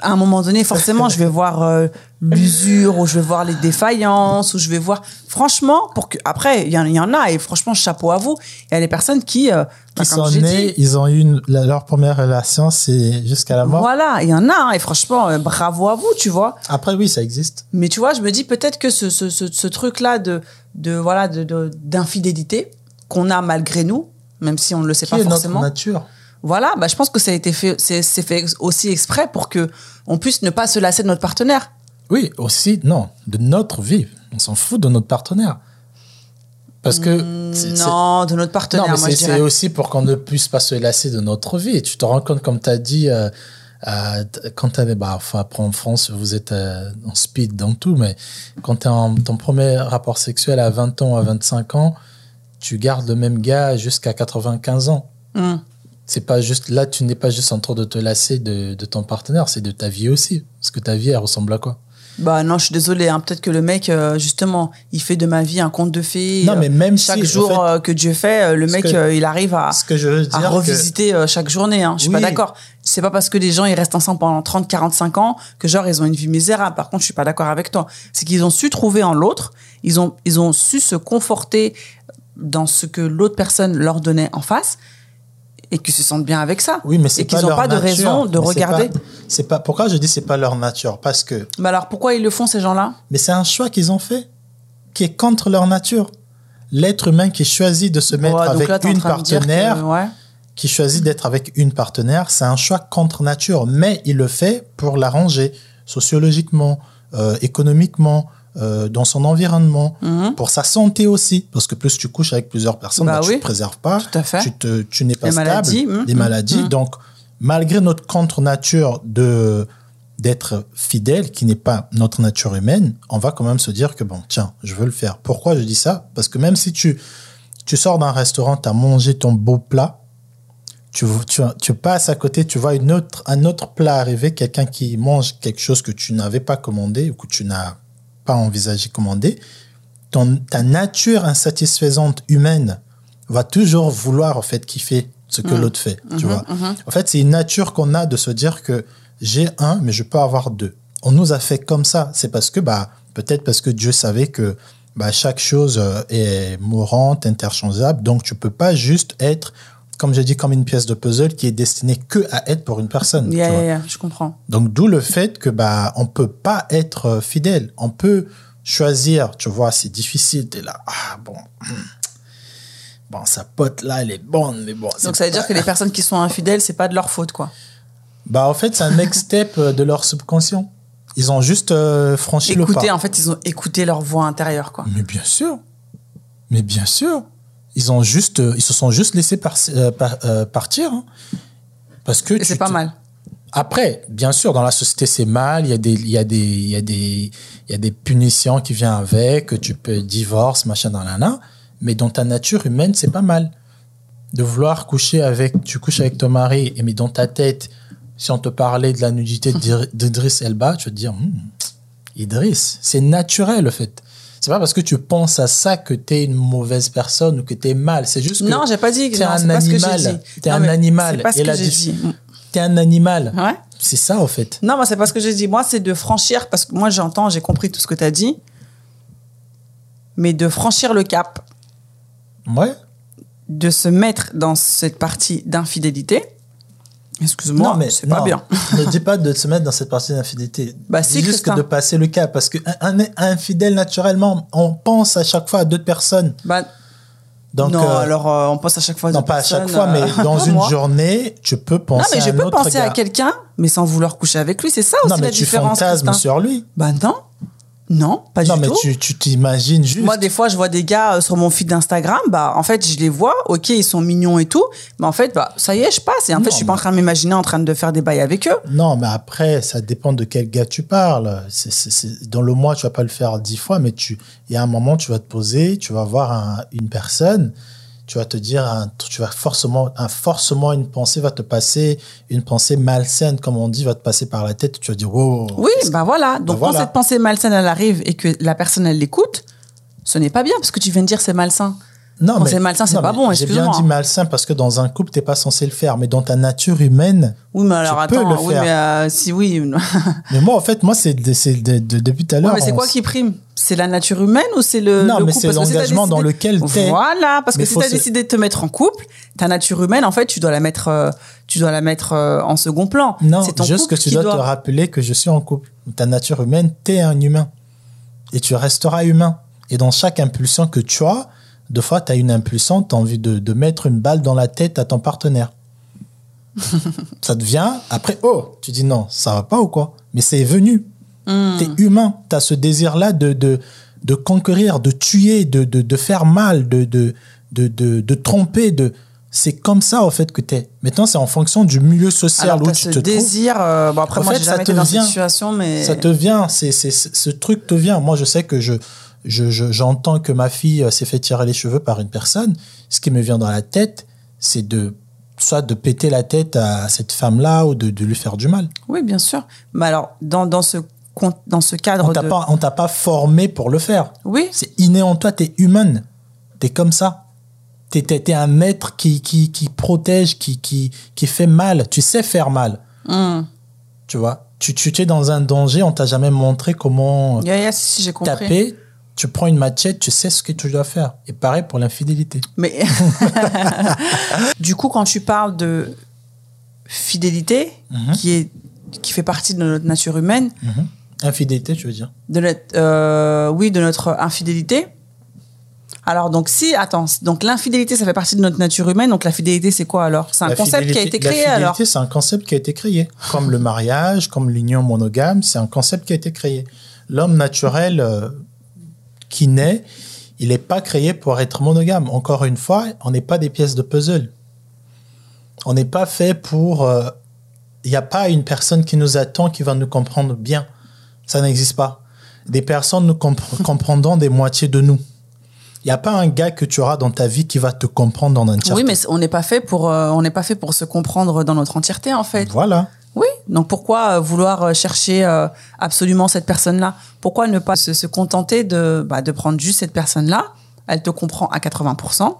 à un moment donné forcément je vais voir euh, l'usure ou je vais voir les défaillances ou je vais voir franchement pour que après il y, en- il y en a et franchement chapeau à vous il y a des personnes qui euh, Qui sont nés, dit, ils ont eu une- leur première relation, c'est jusqu'à la mort. voilà il y en a et franchement euh, bravo à vous tu vois Après, oui, ça existe. mais tu vois je me dis peut-être que ce, ce, ce, ce truc là de de voilà de de- d'infidélité qu'on a malgré nous même si on ne le sait Qui pas est notre forcément nature Voilà, bah, je pense que ça a été fait, c'est fait aussi exprès pour que on puisse ne pas se lasser de notre partenaire. Oui, aussi, non, de notre vie. On s'en fout de notre partenaire. Parce que. c'est- Non, de notre partenaire, Non, mais c'est aussi pour qu'on ne puisse pas se lasser de notre vie. Tu te rends compte, comme tu as dit, euh, euh, quand tu es, bah, enfin, après en France, vous êtes euh, en speed dans tout, mais quand tu es en ton premier rapport sexuel à 20 ans, à 25 ans, tu gardes le même gars jusqu'à 95 ans. Hum. C'est pas juste, là, tu n'es pas juste en train de te lasser de, de ton partenaire, c'est de ta vie aussi. Parce que ta vie, elle ressemble à quoi? Bah non, je suis désolée. Hein. Peut-être que le mec, euh, justement, il fait de ma vie un conte de fées. Non, euh, mais même chaque si, en jour fait, euh, que Dieu fait, euh, le mec, que- euh, il arrive à, Ce que je veux dire. à revisiter euh, chaque journée. Hein. Je suis Oui. pas d'accord. C'est pas parce que les gens ils restent ensemble pendant 30, 45 ans que genre ils ont une vie misérable. Par contre, je suis pas d'accord avec toi. C'est qu'ils ont su trouver en l'autre. Ils ont, ils ont su se conforter dans ce que l'autre personne leur donnait en face et qu'ils se sentent bien avec ça. Oui, mais c'est et pas qu'ils n'ont pas de nature. raison de Mais regarder. pas- C'est pas, pourquoi je dis c'est pas leur nature? Parce que Mais alors pourquoi ils le font ces gens-là? Mais c'est un choix qu'ils ont fait, qui est contre leur nature. L'être humain qui choisit de se mettre Ouais, avec là, une que- partenaire, ouais. qui choisit d'être avec une partenaire, c'est un choix contre nature. Mais il le fait pour l'arranger sociologiquement, euh, économiquement, euh, dans son environnement, Mhm. pour sa santé aussi. Parce que plus tu couches avec plusieurs personnes, Bah bah, tu ne te préserves pas, tout à fait. tu, te, tu n'es pas Les stable, maladies, des mhm, maladies. mhm. Donc, malgré notre contre-nature de d'être fidèle, qui n'est pas notre nature humaine, on va quand même se dire que bon, tiens, je veux le faire. Pourquoi je dis ça? Parce que même si tu, tu sors d'un restaurant, tu as mangé ton beau plat, tu, tu, tu passes à côté, tu vois une autre, un autre plat arriver, quelqu'un qui mange quelque chose que tu n'avais pas commandé ou que tu n'as pas envisagé commander, ton, ta nature insatisfaisante humaine va toujours vouloir en fait kiffer ce que Mhm. l'autre fait, tu Mhm, vois. mhm. En fait, c'est une nature qu'on a de se dire que j'ai un, mais je peux avoir deux. On nous a fait comme ça. C'est parce que, bah, peut-être parce que Dieu savait que bah, chaque chose euh, est mourante, interchangeable. Donc, tu peux pas juste être, comme j'ai dit, comme une pièce de puzzle qui est destinée que à être pour une personne. Yeah, yeah, yeah, je comprends. Donc, d'où le fait que, bah, on peut pas être euh, fidèle. On peut choisir, tu vois, c'est difficile. T'es là, ah, bon. Bon, sa pote là, elle est bonne, mais bon. Donc ça veut pas- dire que les personnes qui sont infidèles, c'est pas de leur faute, quoi. Bah, en fait, c'est un next step euh, de leur subconscient. Ils ont juste euh, franchi le pas. en fait, ils ont écouté leur voix intérieure, quoi. Mais bien sûr. Mais bien sûr. Ils ont juste, euh, ils se sont juste laissés par- euh, par- euh, partir. hein. Parce que c'est pas mal. Après, bien sûr, dans la société, c'est mal. Il y a des, il y a des, il y a des, il y a des punitions qui viennent avec. Tu peux divorce, machin, dans la Mais dans ta nature humaine, c'est pas mal. De vouloir coucher avec, tu couches avec ton mari, et mais dans ta tête, si on te parlait de la nudité d'Idriss Elba, tu vas te dire, Hmm, Idriss, c'est naturel, le fait. C'est pas parce que tu penses à ça que tu es une mauvaise personne ou que tu es mal. C'est juste que Non, j'ai pas dit que t'es non, un animal. T'es un animal. C'est pas ce que la j'ai dif- dit. tu es un animal. Ouais. C'est ça, au fait. Non, moi, c'est pas ce que j'ai dit. Moi, c'est de franchir, parce que moi, j'entends, j'ai compris tout ce que tu as dit, mais de franchir le cap, Ouais. de se mettre dans cette partie d'infidélité. Excuse-moi, Non, mais c'est pas non. bien. ne dis pas de se mettre dans cette partie d'infidélité. Bah, Dis juste Christin. que de passer le cap. Parce qu'un un, un infidèle, naturellement, on pense à chaque fois à d'autres personnes. Bah, Donc, non, euh, alors euh, on pense à chaque fois. à non, d'autres pas à chaque personnes, fois, mais euh, dans une moi. journée, tu peux penser Non, mais je à un peux autre penser à quelqu'un, mais sans vouloir coucher avec lui. C'est ça aussi Non, mais la tu différence. fantasmes sur lui. Bah non, non, pas Non, du mais tout. tu tu t'imagines juste. Moi, des fois, je vois des gars euh, sur mon feed d'Instagram. Bah, en fait, je les vois. Ok, ils sont mignons et tout. Mais en fait, bah, ça y est, je passe. Et en Non, fait, je suis pas en mais- train de m'imaginer en train de faire des bails avec eux. Non, mais après, ça dépend de quel gars tu parles. Dans le mois, tu vas pas le faire dix fois, mais tu, il y a un moment, tu vas te poser, tu vas voir un- une personne, tu vas te dire, un- tu vas forcément, un, forcément, une pensée va te passer, une pensée malsaine, comme on dit, va te passer par la tête. Tu vas dire, wow. Oui, bah voilà. Donc, voilà. quand cette pensée malsaine, elle arrive et que la personne, elle l'écoute, ce n'est pas bien parce que tu viens de dire c'est malsain. Non, Quand c'est malsain, c'est pas bon, J'ai bien dit malsain parce que dans un couple, t'es pas censé le faire, mais dans ta nature humaine. Oui, mais alors peux attends. le oui, faire. mais euh, si oui. ouais, Mais moi, en fait, moi, c'est, de- c'est de- de- depuis tout à l'heure. mais c'est on quoi qui prime? C'est la nature humaine ou c'est le, Non, le mais c'est que si t'as l'engagement dans lequel t'es. Voilà, parce que Mais si faut tu as se- décidé de te mettre en couple, ta nature humaine, en fait, tu dois la mettre, euh, tu dois la mettre euh, en second plan. Non, c'est juste que tu dois, te rappeler que je suis en couple. Ta nature humaine, t'es un humain. Et tu resteras humain. Et dans chaque impulsion que tu as, deux fois, tu as une impulsion, tu as envie de, de mettre une balle dans la tête à ton partenaire. ça devient, après, oh, tu dis non, ça va pas ou quoi? Mais c'est venu. Hmm. T'es humain. T'as ce désir-là de, de, de conquérir, de tuer, de, de, de faire mal, de, de, de, de, de tromper, de c'est comme ça en fait que tu es. Maintenant, c'est en fonction du milieu social Alors, où tu ce te trouves. désir. euh, bon, après, En moi, fait, j'ai ça jamais te été dans vient. cette situation, mais. Ça te vient, c'est- ce truc te vient. Moi, je sais que je, je, je- j'entends que ma fille euh, s'est fait tirer les cheveux par une personne. Ce qui me vient dans la tête, c'est de soit de péter la tête à cette femme-là ou de, de lui faire du mal. Oui, bien sûr. Mais alors, dans, dans, ce, dans ce cadre On t'a de. pas, on t'a pas formé pour le faire. Oui, C'est inné en toi, t'es humaine. T'es comme ça. T'es, t'es un être qui, qui, qui protège, qui, qui, qui fait mal. Tu sais faire mal. Hum. Tu vois? Tu, tu, es dans un danger, on t'a jamais montré comment Yeah, yeah, si, taper. Tu prends une machette, tu sais ce que tu dois faire. Et pareil pour l'infidélité. Mais du coup, quand tu parles de fidélité, Mhm. qui est qui fait partie de notre nature humaine, Infidélité, tu veux dire de notre, euh, oui, de notre infidélité. Alors donc si, attends, donc l'infidélité, ça fait partie de notre nature humaine. Donc la fidélité, c'est quoi alors? C'est un La concept qui a été créé la alors? fidélité, c'est un concept qui a été créé. Comme le mariage, comme l'union monogame, c'est un concept qui a été créé. L'homme naturel euh, qui naît, il n'est pas créé pour être monogame. Encore une fois, on n'est pas des pièces de puzzle. On n'est pas fait pour... euh, Il n'y a pas une personne qui nous attend qui va nous comprendre bien. Ça n'existe pas. Des personnes nous compre- comprendront des moitiés de nous. Il n'y a pas un gars que tu auras dans ta vie qui va te comprendre en entièreté. Oui, mais on n'est pas fait pour euh, on n'est pas fait pour se comprendre dans notre entièreté en fait. Voilà. Oui. Donc pourquoi euh, vouloir euh, chercher euh, absolument cette personne-là? Pourquoi ne pas se, se contenter de bah, de prendre juste cette personne-là? Elle te comprend à 80%.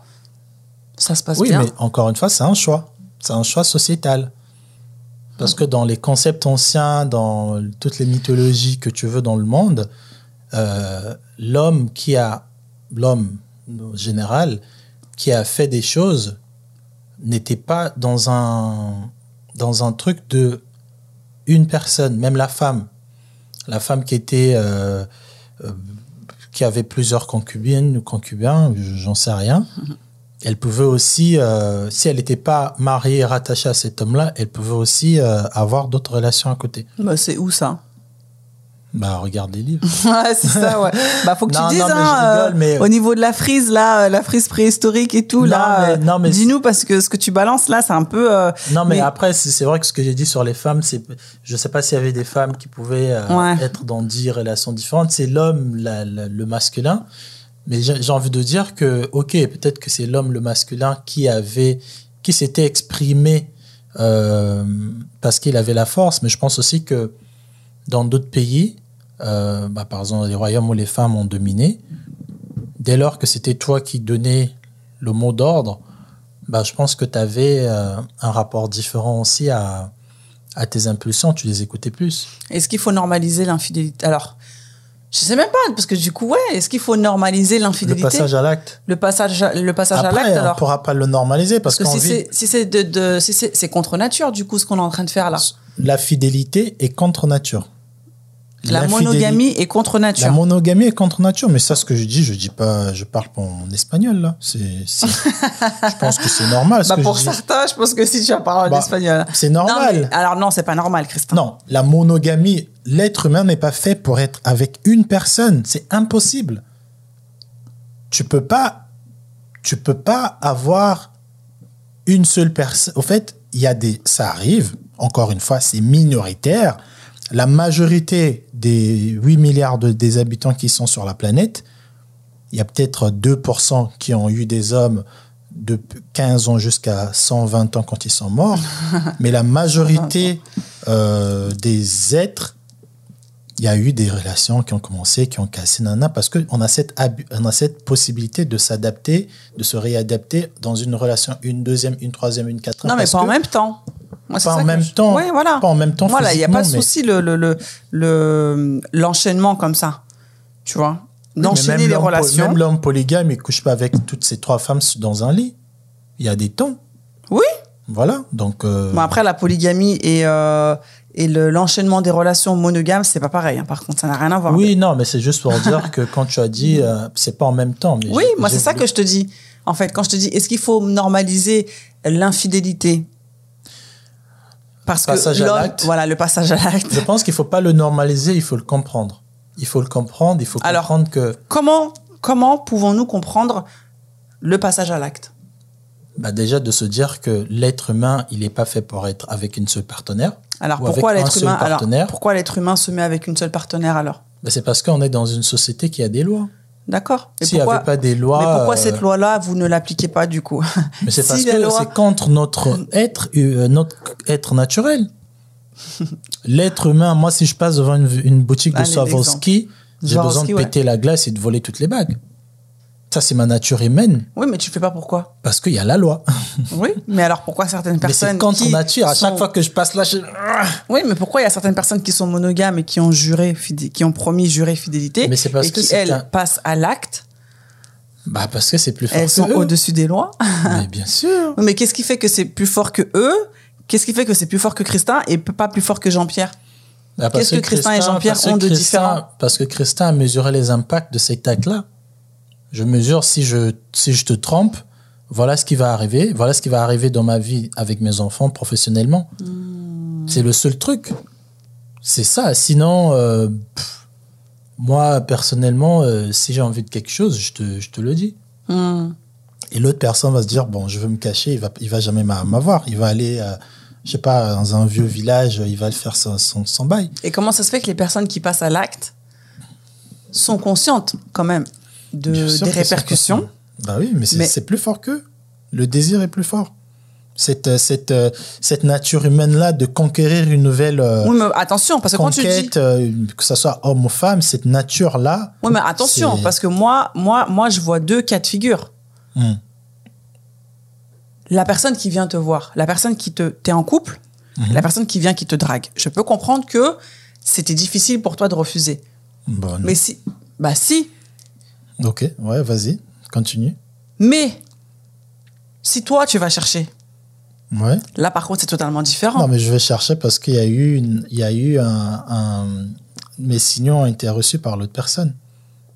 Ça se passe Oui, bien. mais encore une fois, c'est un choix. C'est un choix sociétal. Parce que dans les concepts anciens, dans toutes les mythologies que tu veux dans le monde, euh, l'homme qui a, l'homme général, qui a fait des choses, n'était pas dans un, dans un truc de une personne, même la femme. La femme qui était, euh, euh, qui avait plusieurs concubines ou concubins, j'en sais rien. Elle pouvait aussi, euh, si elle n'était pas mariée et rattachée à cet homme-là, elle pouvait aussi avoir d'autres relations à côté. Bah, c'est où ça? Bah, regarde les livres. Ouais, c'est ça, ouais. Bah, faut que Non, tu dises, non, hein, rigole, euh, mais- au niveau de la frise, là, euh, la frise préhistorique et tout, Non, là, mais- euh, mais dis-nous parce que ce que tu balances là, c'est un peu. euh, Non, mais, après, c'est vrai que ce que j'ai dit sur les femmes, c'est, je sais pas s'il y avait des femmes qui pouvaient euh, Ouais. être dans dix relations différentes. C'est l'homme, le masculin. Mais j'ai j'ai envie de dire que, ok, peut-être que c'est l'homme, le masculin, qui avait, qui s'était exprimé euh, parce qu'il avait la force. Mais je pense aussi que dans d'autres pays, euh, bah, par exemple les royaumes où les femmes ont dominé, dès lors que c'était toi qui donnais le mot d'ordre, bah, je pense que tu avais un rapport différent aussi à, à tes impulsions, tu les écoutais plus. Est-ce qu'il faut normaliser l'infidélité? Alors, je sais même pas, parce que du coup, ouais, est-ce qu'il faut normaliser Le l'infidélité passage à l'acte. Le passage, à- le passage à l'acte, on alors. ne pourra pas le normaliser parce, Parce que si c'est si c'est de, de si c'est contre nature du coup ce qu'on est en train de faire là. la fidélité est contre nature. La monogamie est contre La nature. monogamie est contre nature, mais ça, ce que je dis, je dis pas, je parle pas en espagnol là. C'est, je pense que c'est normal. ce bah que pour je dis. certains, je pense que si tu as parlé Bah, espagnol. c'est Non, normal. mais- alors non, c'est pas normal, Christin. Non, la monogamie, l'être humain n'est pas fait pour être avec une personne. C'est impossible. Tu peux pas, tu peux pas avoir une seule personne. Au fait, il y a des, ça arrive. Encore une fois, c'est minoritaire. La majorité des 8 milliards de, des habitants qui sont sur la planète, il y a peut-être 2% qui ont eu des hommes de 15 ans jusqu'à 120 ans quand ils sont morts. Mais la majorité euh, des êtres, il y a eu des relations qui ont commencé, qui ont cassé, nana, parce qu'on a, cette on a cette possibilité de s'adapter, de se réadapter dans une relation, une deuxième, une troisième, une quatrième. Non, mais pas en même temps. Moi, Pas en même je- temps. Oui, voilà. Pas en même temps Voilà, il n'y a pas de mais- souci le le le le- l'enchaînement comme ça. Tu vois, Oui, d'enchaîner même les relations. Même l'homme polygame, il couche pas avec toutes ces trois femmes dans un lit. Il y a des temps. Oui. Voilà. Donc, euh, Bon, après, la polygamie et euh, et le- l'enchaînement des relations monogames, c'est pas pareil. hein. Par contre, ça n'a rien à voir. oui, non, mais c'est juste pour dire que quand tu as dit, euh, c'est pas en même temps. Mais Oui, moi c'est ça que je te dis. En fait, quand je te dis, est-ce qu'il faut normaliser l'infidélité Parce Passage que à l'acte. voilà, le passage à l'acte. Je pense qu'il faut pas le normaliser, il faut le comprendre. Il faut le comprendre. Il faut Alors- comprendre que Comment, comment pouvons-nous comprendre le passage à l'acte? Bah, déjà de se dire que l'être humain, il n'est pas fait pour être avec une seule partenaire. Alors Ou pourquoi l'être humain alors, pourquoi l'être humain se met avec une seule partenaire alors? Bah, c'est parce qu'on est dans une société qui a des lois. D'accord. Et S'il n'y avait pas des lois, Mais pourquoi euh, cette loi-là, vous ne l'appliquez pas du coup Mais c'est Si parce que loi- c'est contre notre être, euh, notre être naturel. L'être humain, moi, si je passe devant une, une boutique de Allez, Swarovski, j'ai besoin de ouais. péter la glace et de voler toutes les bagues. Ça, c'est ma nature humaine, Oui, mais tu fais pas pourquoi parce qu'il y a la loi. Oui, mais alors pourquoi certaines Mais personnes c'est contre qui nature. À chaque fois que je passe là, je... Oui, mais pourquoi il y a certaines personnes qui sont monogames et qui ont juré, qui ont promis juré fidélité, Mais c'est parce et que qui elles un- passent à l'acte, Bah, parce que c'est plus fort elles que sont au-dessus des lois. Mais bien sûr. mais qu'est-ce qui fait que c'est plus fort que eux? Qu'est-ce qui fait que c'est plus fort que Christin et pas plus fort que Jean-Pierre? Bah, parce Qu'est-ce que Christin et Jean-Pierre ont de Christin- différent Parce que Christin a mesuré les impacts de cet acte-là. Je mesure si je, si je te trompe, voilà ce qui va arriver. Voilà ce qui va arriver dans ma vie avec mes enfants professionnellement. Hmm. C'est le seul truc. C'est ça. Sinon, euh, pff, moi, personnellement, euh, si j'ai envie de quelque chose, je te, je te le dis. Hmm. Et l'autre personne va se dire, bon, je veux me cacher, il va, il va jamais m'a- m'avoir. Il va aller, euh, je sais pas, dans un vieux village, il va le faire son, son, son bail. Et comment ça se fait que les personnes qui passent à l'acte sont conscientes quand même? De, des répercussions. Bah oui, mais c'est plus fort qu'eux. Le désir est plus fort. Cette, euh, cette, euh, cette nature humaine-là de conquérir une nouvelle euh, Oui, mais attention, parce que quand tu dis conquête, que ce soit homme ou femme, cette nature-là. Oui, mais attention, parce que moi, moi, moi, je vois deux cas de figure. Hmm. La personne qui vient te voir, la personne qui te, t'es en couple, Mhm. la personne qui vient qui te drague. Je peux comprendre que c'était difficile pour toi de refuser. Bon, non. Mais si, bah si, Ok, ouais, vas-y, continue. mais si toi tu vas chercher, Ouais. là par contre c'est totalement différent. Non, mais je vais chercher parce qu'il y a eu, une- il y a eu un, un- Mes signaux ont été reçus par l'autre personne.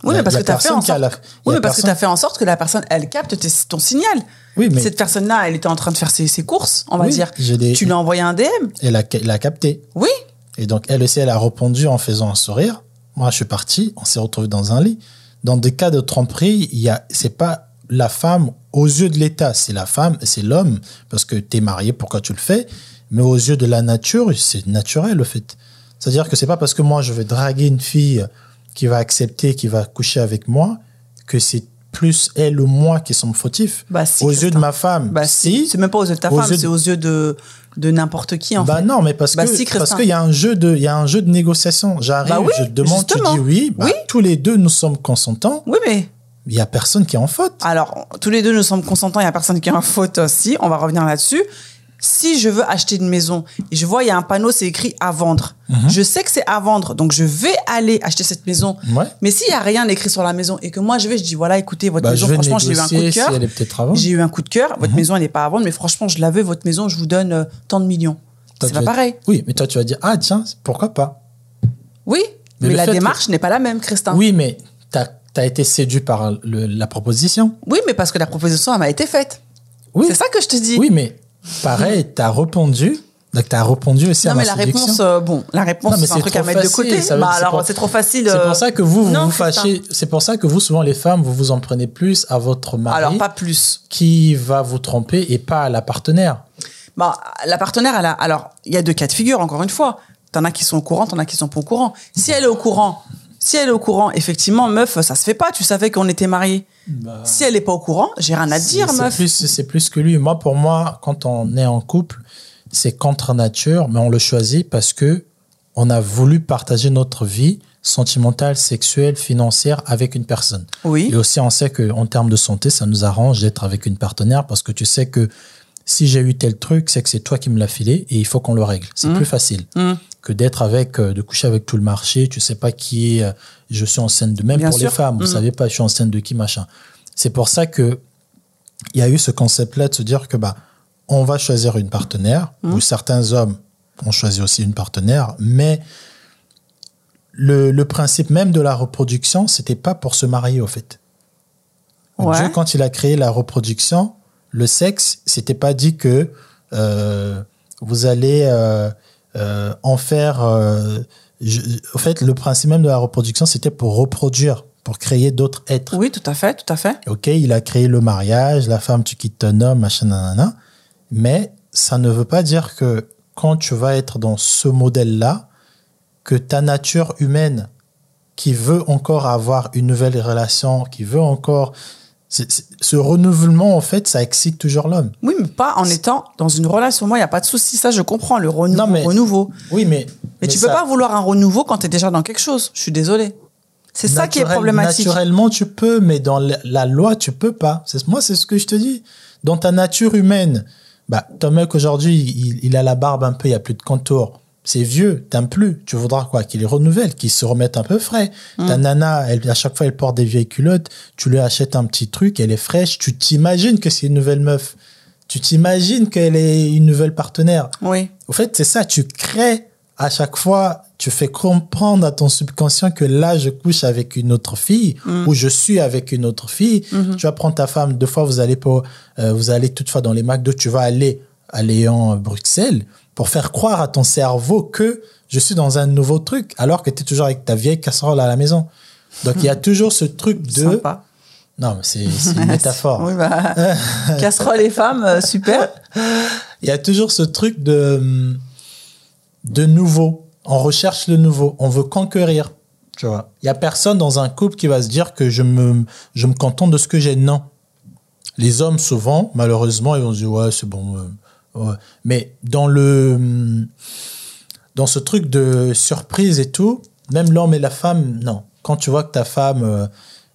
oui, mais parce que tu as fait en sorte. la- Oui, a mais parce que personne- as fait en sorte que la personne, elle capte ton signal. Oui, mais Cette personne-là, elle était en train de faire ses, ses courses, on va Oui, dire. des- Tu lui as envoyé un DM. elle a, elle a capté. Oui. Et donc, elle aussi, elle a répondu en faisant un sourire. Moi, je suis parti, on s'est retrouvé dans un lit. Dans des cas de tromperie, il y a, c'est pas la femme aux yeux de l'État, c'est la femme, c'est l'homme, parce que tu es marié, pourquoi tu le fais? Mais aux yeux de la nature, c'est naturel, le fait. C'est-à-dire que c'est pas parce que moi, je vais draguer une fille qui va accepter, qui va coucher avec moi, que c'est plus elle ou moi qui sommes fautifs. Bah, si, aux yeux de ma femme, Bah si, c'est même pas aux yeux de ta Aux femme, yeux c'est aux yeux de, de n'importe qui en bah fait. non, mais parce Bah que si, parce Christin. qu'il y a un jeu de il y a un jeu de négociation. J'arrive, Bah oui, je te demande, justement. tu dis oui. Bah, Oui. Tous les deux, nous sommes consentants. Oui, mais Il y a personne qui est en faute. alors tous les deux nous sommes consentants, il y a personne qui est en faute aussi. On va revenir là-dessus. Si je veux acheter une maison et je vois il y a un panneau c'est écrit à vendre, Mhm. je sais que c'est à vendre, donc je vais aller acheter cette maison. Ouais. Mais s'il y a rien écrit sur la maison et que moi je vais, je dis voilà, écoutez votre Bah, maison, franchement j'ai eu un coup de cœur. si. J'ai eu un coup de cœur. Mhm. Votre maison elle n'est pas à vendre, mais franchement je la veux votre maison, je vous donne euh, tant de millions. C'est tu pas vas- pareil. Oui, mais toi tu vas dire ah tiens pourquoi pas? Oui, Mais la que- démarche n'est pas la même, Christin. Oui, mais t'as as été séduit par le- la proposition. Oui, mais parce que la proposition elle m'a été faite. Oui. C'est ça que je te dis. Oui, mais pareil, t'as répondu. Donc t'as répondu aussi Non, à mais ma la séduction. réponse, euh, bon, la réponse, mais c'est un truc à mettre de côté. ça Bah, c'est alors, c'est trop facile. C'est euh, pour ça que vous, vous non, vous fâchez. C'est pour ça que vous, souvent les femmes, vous vous en prenez plus à votre mari Alors, pas plus. qui va vous tromper et pas à la partenaire. Bah, la partenaire, elle a. Alors, il y a deux cas de figure, encore une fois. T'en as qui sont au courant, t'en as qui sont pas au courant. Si elle est au courant, si elle est au courant, effectivement, meuf, ça se fait pas. Tu savais qu'on était mariés. Si elle est pas au courant, j'ai rien à dire, meuf. plus, c'est plus que lui. Moi, pour moi, quand on est en couple, c'est contre nature, mais on le choisit parce que on a voulu partager notre vie sentimentale, sexuelle, financière avec une personne. Oui. Et aussi, on sait qu'en termes de santé, ça nous arrange d'être avec une partenaire parce que tu sais que si j'ai eu tel truc, c'est que c'est toi qui me l'as filé et il faut qu'on le règle. C'est plus facile Mm. Que d'être avec, euh, de coucher avec tout le marché. Tu sais pas qui est, euh, je suis enceinte de même Bien pour les femmes. Vous Mm. savez pas, je suis enceinte de qui, machin. C'est pour ça que il y a eu ce concept-là de se dire que bah, on va choisir une partenaire, Mm. ou certains hommes ont choisi aussi une partenaire, mais le, le principe même de la reproduction, c'était pas pour se marier au fait. Ouais. Dieu, quand il a créé la reproduction, le sexe, c'était pas dit que euh, vous allez euh, euh, en faire euh, je- au fait, le principe même de la reproduction, c'était pour reproduire, pour créer d'autres êtres. Oui, tout à fait, tout à fait. Ok, il a créé le mariage, la femme, tu quittes ton homme, machin, nanana. Mais ça ne veut pas dire que quand tu vas être dans ce modèle-là, que ta nature humaine qui veut encore avoir une nouvelle relation, qui veut encore... ce renouvellement, en fait, ça excite toujours l'homme. Oui, mais pas en étant dans une relation. Moi, il n'y a pas de souci. Ça, je comprends. Le renouveau. Non, mais- renouveau. Oui, mais... Mais, tu peux ça- pas vouloir un renouveau quand tu es déjà dans quelque chose. Je suis désolée. C'est ça qui est problématique. Naturellement, tu peux, mais dans la, loi, tu peux pas. C'est, moi, c'est ce que je te dis. Dans ta nature humaine, bah, ton mec aujourd'hui, il, il a la barbe un peu, il y a plus de contour. C'est vieux, t'aimes plus. Tu voudras quoi Qu'il les renouvelle, qu'il se remette un peu frais. Ta Mm. nana, elle, à chaque fois, elle porte des vieilles culottes. Tu lui achètes un petit truc, elle est fraîche. Tu t'imagines que c'est une nouvelle meuf. Tu t'imagines qu'elle est une nouvelle partenaire. Oui. Au fait, c'est ça, tu crées à chaque fois, tu fais comprendre à ton subconscient que là, je couche avec une autre fille ou je suis avec une autre fille. Tu vas prendre ta femme, deux fois, vous allez, pour, euh, vous allez toutefois dans les McDo, tu vas aller à Léon, Bruxelles, pour faire croire à ton cerveau que je suis dans un nouveau truc, alors que tu es toujours avec ta vieille casserole à la maison. Donc, il y a toujours ce truc de... Sympa. Non, mais c'est une métaphore. Oui, bah, casserole et femmes, euh, super. Il y a toujours ce truc de, de nouveau. On recherche le nouveau. On veut conquérir. Tu vois. Il y a personne dans un couple qui va se dire que je me, je me contente de ce que j'ai. Non. Les hommes, souvent, malheureusement, ils vont se dire, ouais, c'est bon. Ouais. Mais dans le, dans ce truc de surprise et tout, même l'homme et la femme, non. Quand tu vois que ta femme euh,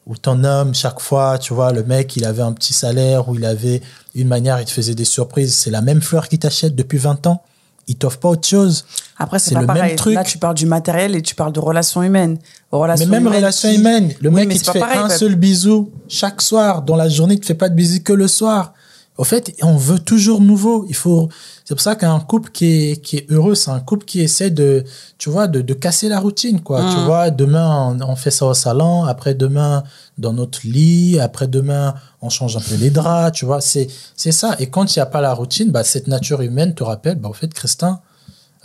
ou ton homme, chaque fois, tu vois, le mec, il avait un petit salaire ou il avait une manière, il te faisait des surprises, c'est la même fleur qu'il t'achète depuis 20 ans. Il t'offre pas autre chose. Après, c'est le pareil. même truc. Là, tu parles du matériel et tu parles de relations humaines. Relations Mais même humaines relation qui- humaine, le Oui, mec, il te fait pareil, un seul bisou chaque soir. Dans la journée, il te fait pas de bisous que le soir. Au fait, on veut toujours nouveau. Il faut. C'est pour ça qu'un couple qui est, qui est heureux, c'est un couple qui essaie de, tu vois, de, de casser la routine, quoi. Tu Mm. vois, demain, on, on fait ça au salon, après demain, dans notre lit, après demain, on change un peu les draps, tu vois. C'est, c'est ça. Et quand il n'y a pas la routine, bah, cette nature humaine te rappelle, bah, au fait, Christin,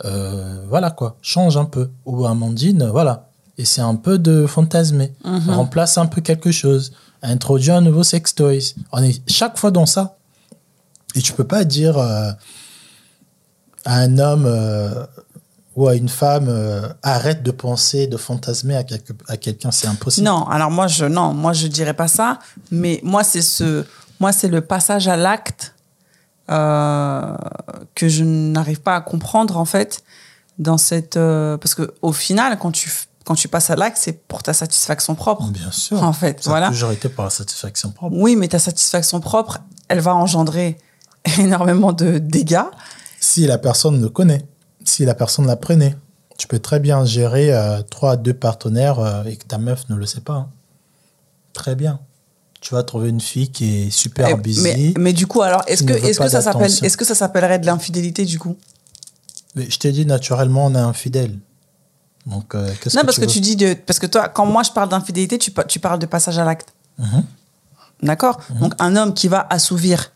euh, voilà, quoi. Change un peu. Ou Amandine, voilà. Et c'est un peu de fantasmer. Mhm. Remplace un peu quelque chose. Introduis un nouveau sextoys. On est chaque fois dans ça. Et tu peux pas dire euh, à un homme euh, ou à une femme euh, arrête de penser, de fantasmer à, quelque- à quelqu'un. C'est impossible. Non, alors moi je non, moi je dirais pas ça, mais moi c'est ce moi c'est le passage à l'acte que je n'arrive pas à comprendre en fait dans cette parce que au final quand tu quand tu passes à l'acte, c'est pour ta satisfaction propre. Bien sûr. En fait, ça voilà. a toujours été pour la satisfaction propre. Oui, mais ta satisfaction propre, elle va engendrer énormément de dégâts. Si la personne le connaît, si la personne la prenait, tu peux très bien gérer euh, trois à deux partenaires euh, et que ta meuf ne le sait pas. hein. Très bien. Tu vas trouver une fille qui est super Eh, busy. mais, mais du coup, alors, est-ce Qui que, ne veut est-ce pas que ça s'appelle, d'attention. est-ce que ça s'appellerait de l'infidélité du coup? Mais je t'ai dit, naturellement, on est infidèle. Donc, euh, qu'est-ce Non, que parce tu que veux tu dis de, parce que toi, quand moi je parle d'infidélité, tu, pa- tu parles de passage à l'acte. Mhm. D'accord? Donc, un homme qui va assouvir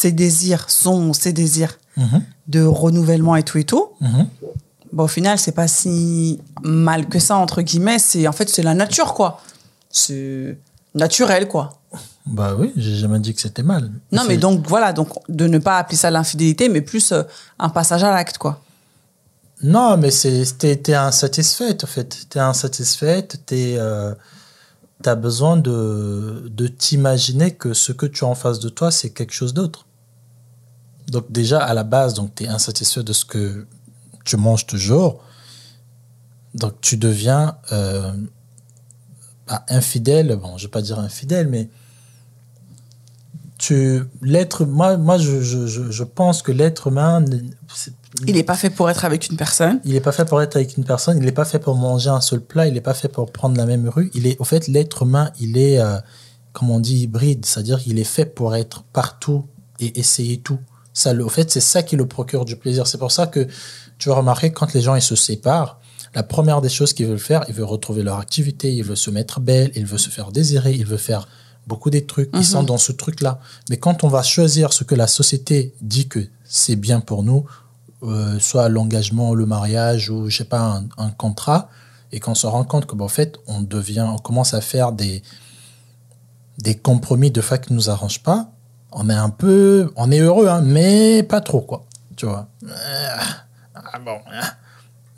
ses désirs, son, ses désirs Mhm. de renouvellement et tout et tout, Mhm. bon, au final, c'est pas si mal que ça, entre guillemets. C'est, en fait, c'est la nature, quoi. C'est naturel, quoi. Bah oui, j'ai jamais dit que c'était mal. Non, mais donc, voilà, donc, de ne pas appeler ça l'infidélité, mais plus euh, un passage à l'acte, quoi. Non, mais t'es insatisfaite, en fait. T'es insatisfaite, t'es, euh, t'as besoin de, de t'imaginer que ce que tu as en face de toi, c'est quelque chose d'autre. Donc déjà, à la base, donc t'es insatisfait de ce que tu manges toujours. Donc tu deviens euh, bah, infidèle. Bon, je vais pas dire infidèle, mais tu l'être. Moi, moi, je, je, je, je pense que l'être humain, Il n'est pas fait pour être avec une personne. il n'est pas fait pour être avec une personne, il n'est pas fait pour manger un seul plat, il n'est pas fait pour prendre la même rue. Il est, au fait, l'être humain, il est, euh, comme on dit, hybride, c'est-à-dire qu'il est fait pour être partout et essayer tout. Ça, le, au fait, c'est ça qui le procure du plaisir. C'est pour ça que tu vas remarquer quand les gens ils se séparent, la première des choses qu'ils veulent faire, ils veulent retrouver leur activité, ils veulent se mettre belle, ils veulent se faire désirer, ils veulent faire beaucoup des trucs. Ils sont dans ce truc-là. Mais quand on va choisir ce que la société dit que c'est bien pour nous, euh, soit l'engagement, le mariage ou je sais pas un, un contrat, et qu'on se rend compte que, en fait, on devient, on commence à faire des des compromis de fait qui nous arrangent pas, on est un peu, on est heureux, hein, mais pas trop quoi, tu vois. Ah, bon, hein.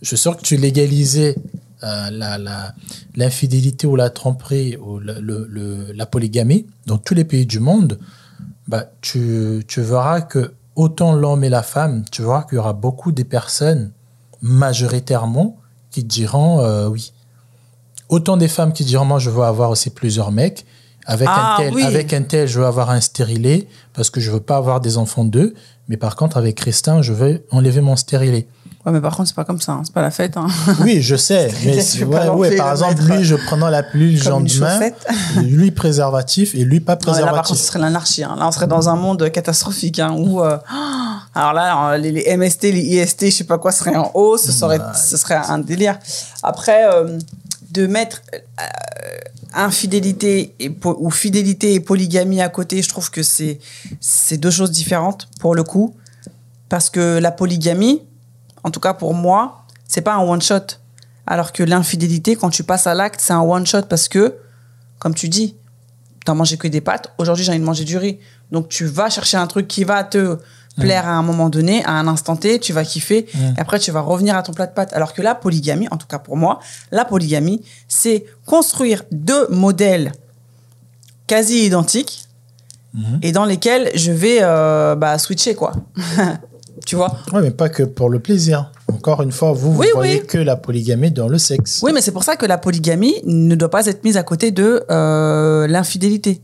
je suis sûr que tu légalisais euh, la, l'infidélité ou la tromperie ou le- la polygamie dans tous les pays du monde, bah, tu, tu verras que autant l'homme et la femme, tu verras qu'il y aura beaucoup de personnes, majoritairement, qui diront euh, oui. Autant des femmes qui diront moi je veux avoir aussi plusieurs mecs, avec Ah, un tel, oui. avec un tel je veux avoir un stérilet parce que je veux pas avoir des enfants d'eux, mais par contre avec Christin je veux enlever mon stérilet. Ouais, mais par contre, c'est pas comme ça. hein. C'est pas la fête. Hein. Oui, je sais. Mais ouais, ouais, par le exemple, lui, je prenant la pilule lendemain, lui préservatif et lui pas mais là, par préservatif. contre, ce serait l'anarchie. hein. Là, on serait dans un monde catastrophique hein, où, euh, alors là, euh, les, les MST, les IST, je sais pas quoi, seraient en haut. Ce serait, ce serait un délire. Après, euh, de mettre euh, infidélité ou fidélité et polygamie à côté, je trouve que c'est deux choses différentes pour le coup, parce que la polygamie, en tout cas pour moi, c'est pas un one shot. Alors que l'infidélité, quand tu passes à l'acte, c'est un one shot parce que, comme tu dis, t'as mangé que des pâtes. Aujourd'hui, j'ai envie de manger du riz. Donc, tu vas chercher un truc qui va te plaire à un moment donné, à un instant T, tu vas kiffer. Et après, tu vas revenir à ton plat de pâtes. Alors que la polygamie, en tout cas pour moi, la polygamie, c'est construire deux modèles quasi identiques et dans lesquels je vais euh, bah, switcher, quoi. tu vois? Ouais, mais pas que pour le plaisir. Encore une fois, vous, vous Oui, voyez oui. que la polygamie dans le sexe. Oui, mais c'est pour ça que la polygamie ne doit pas être mise à côté de euh, l'infidélité.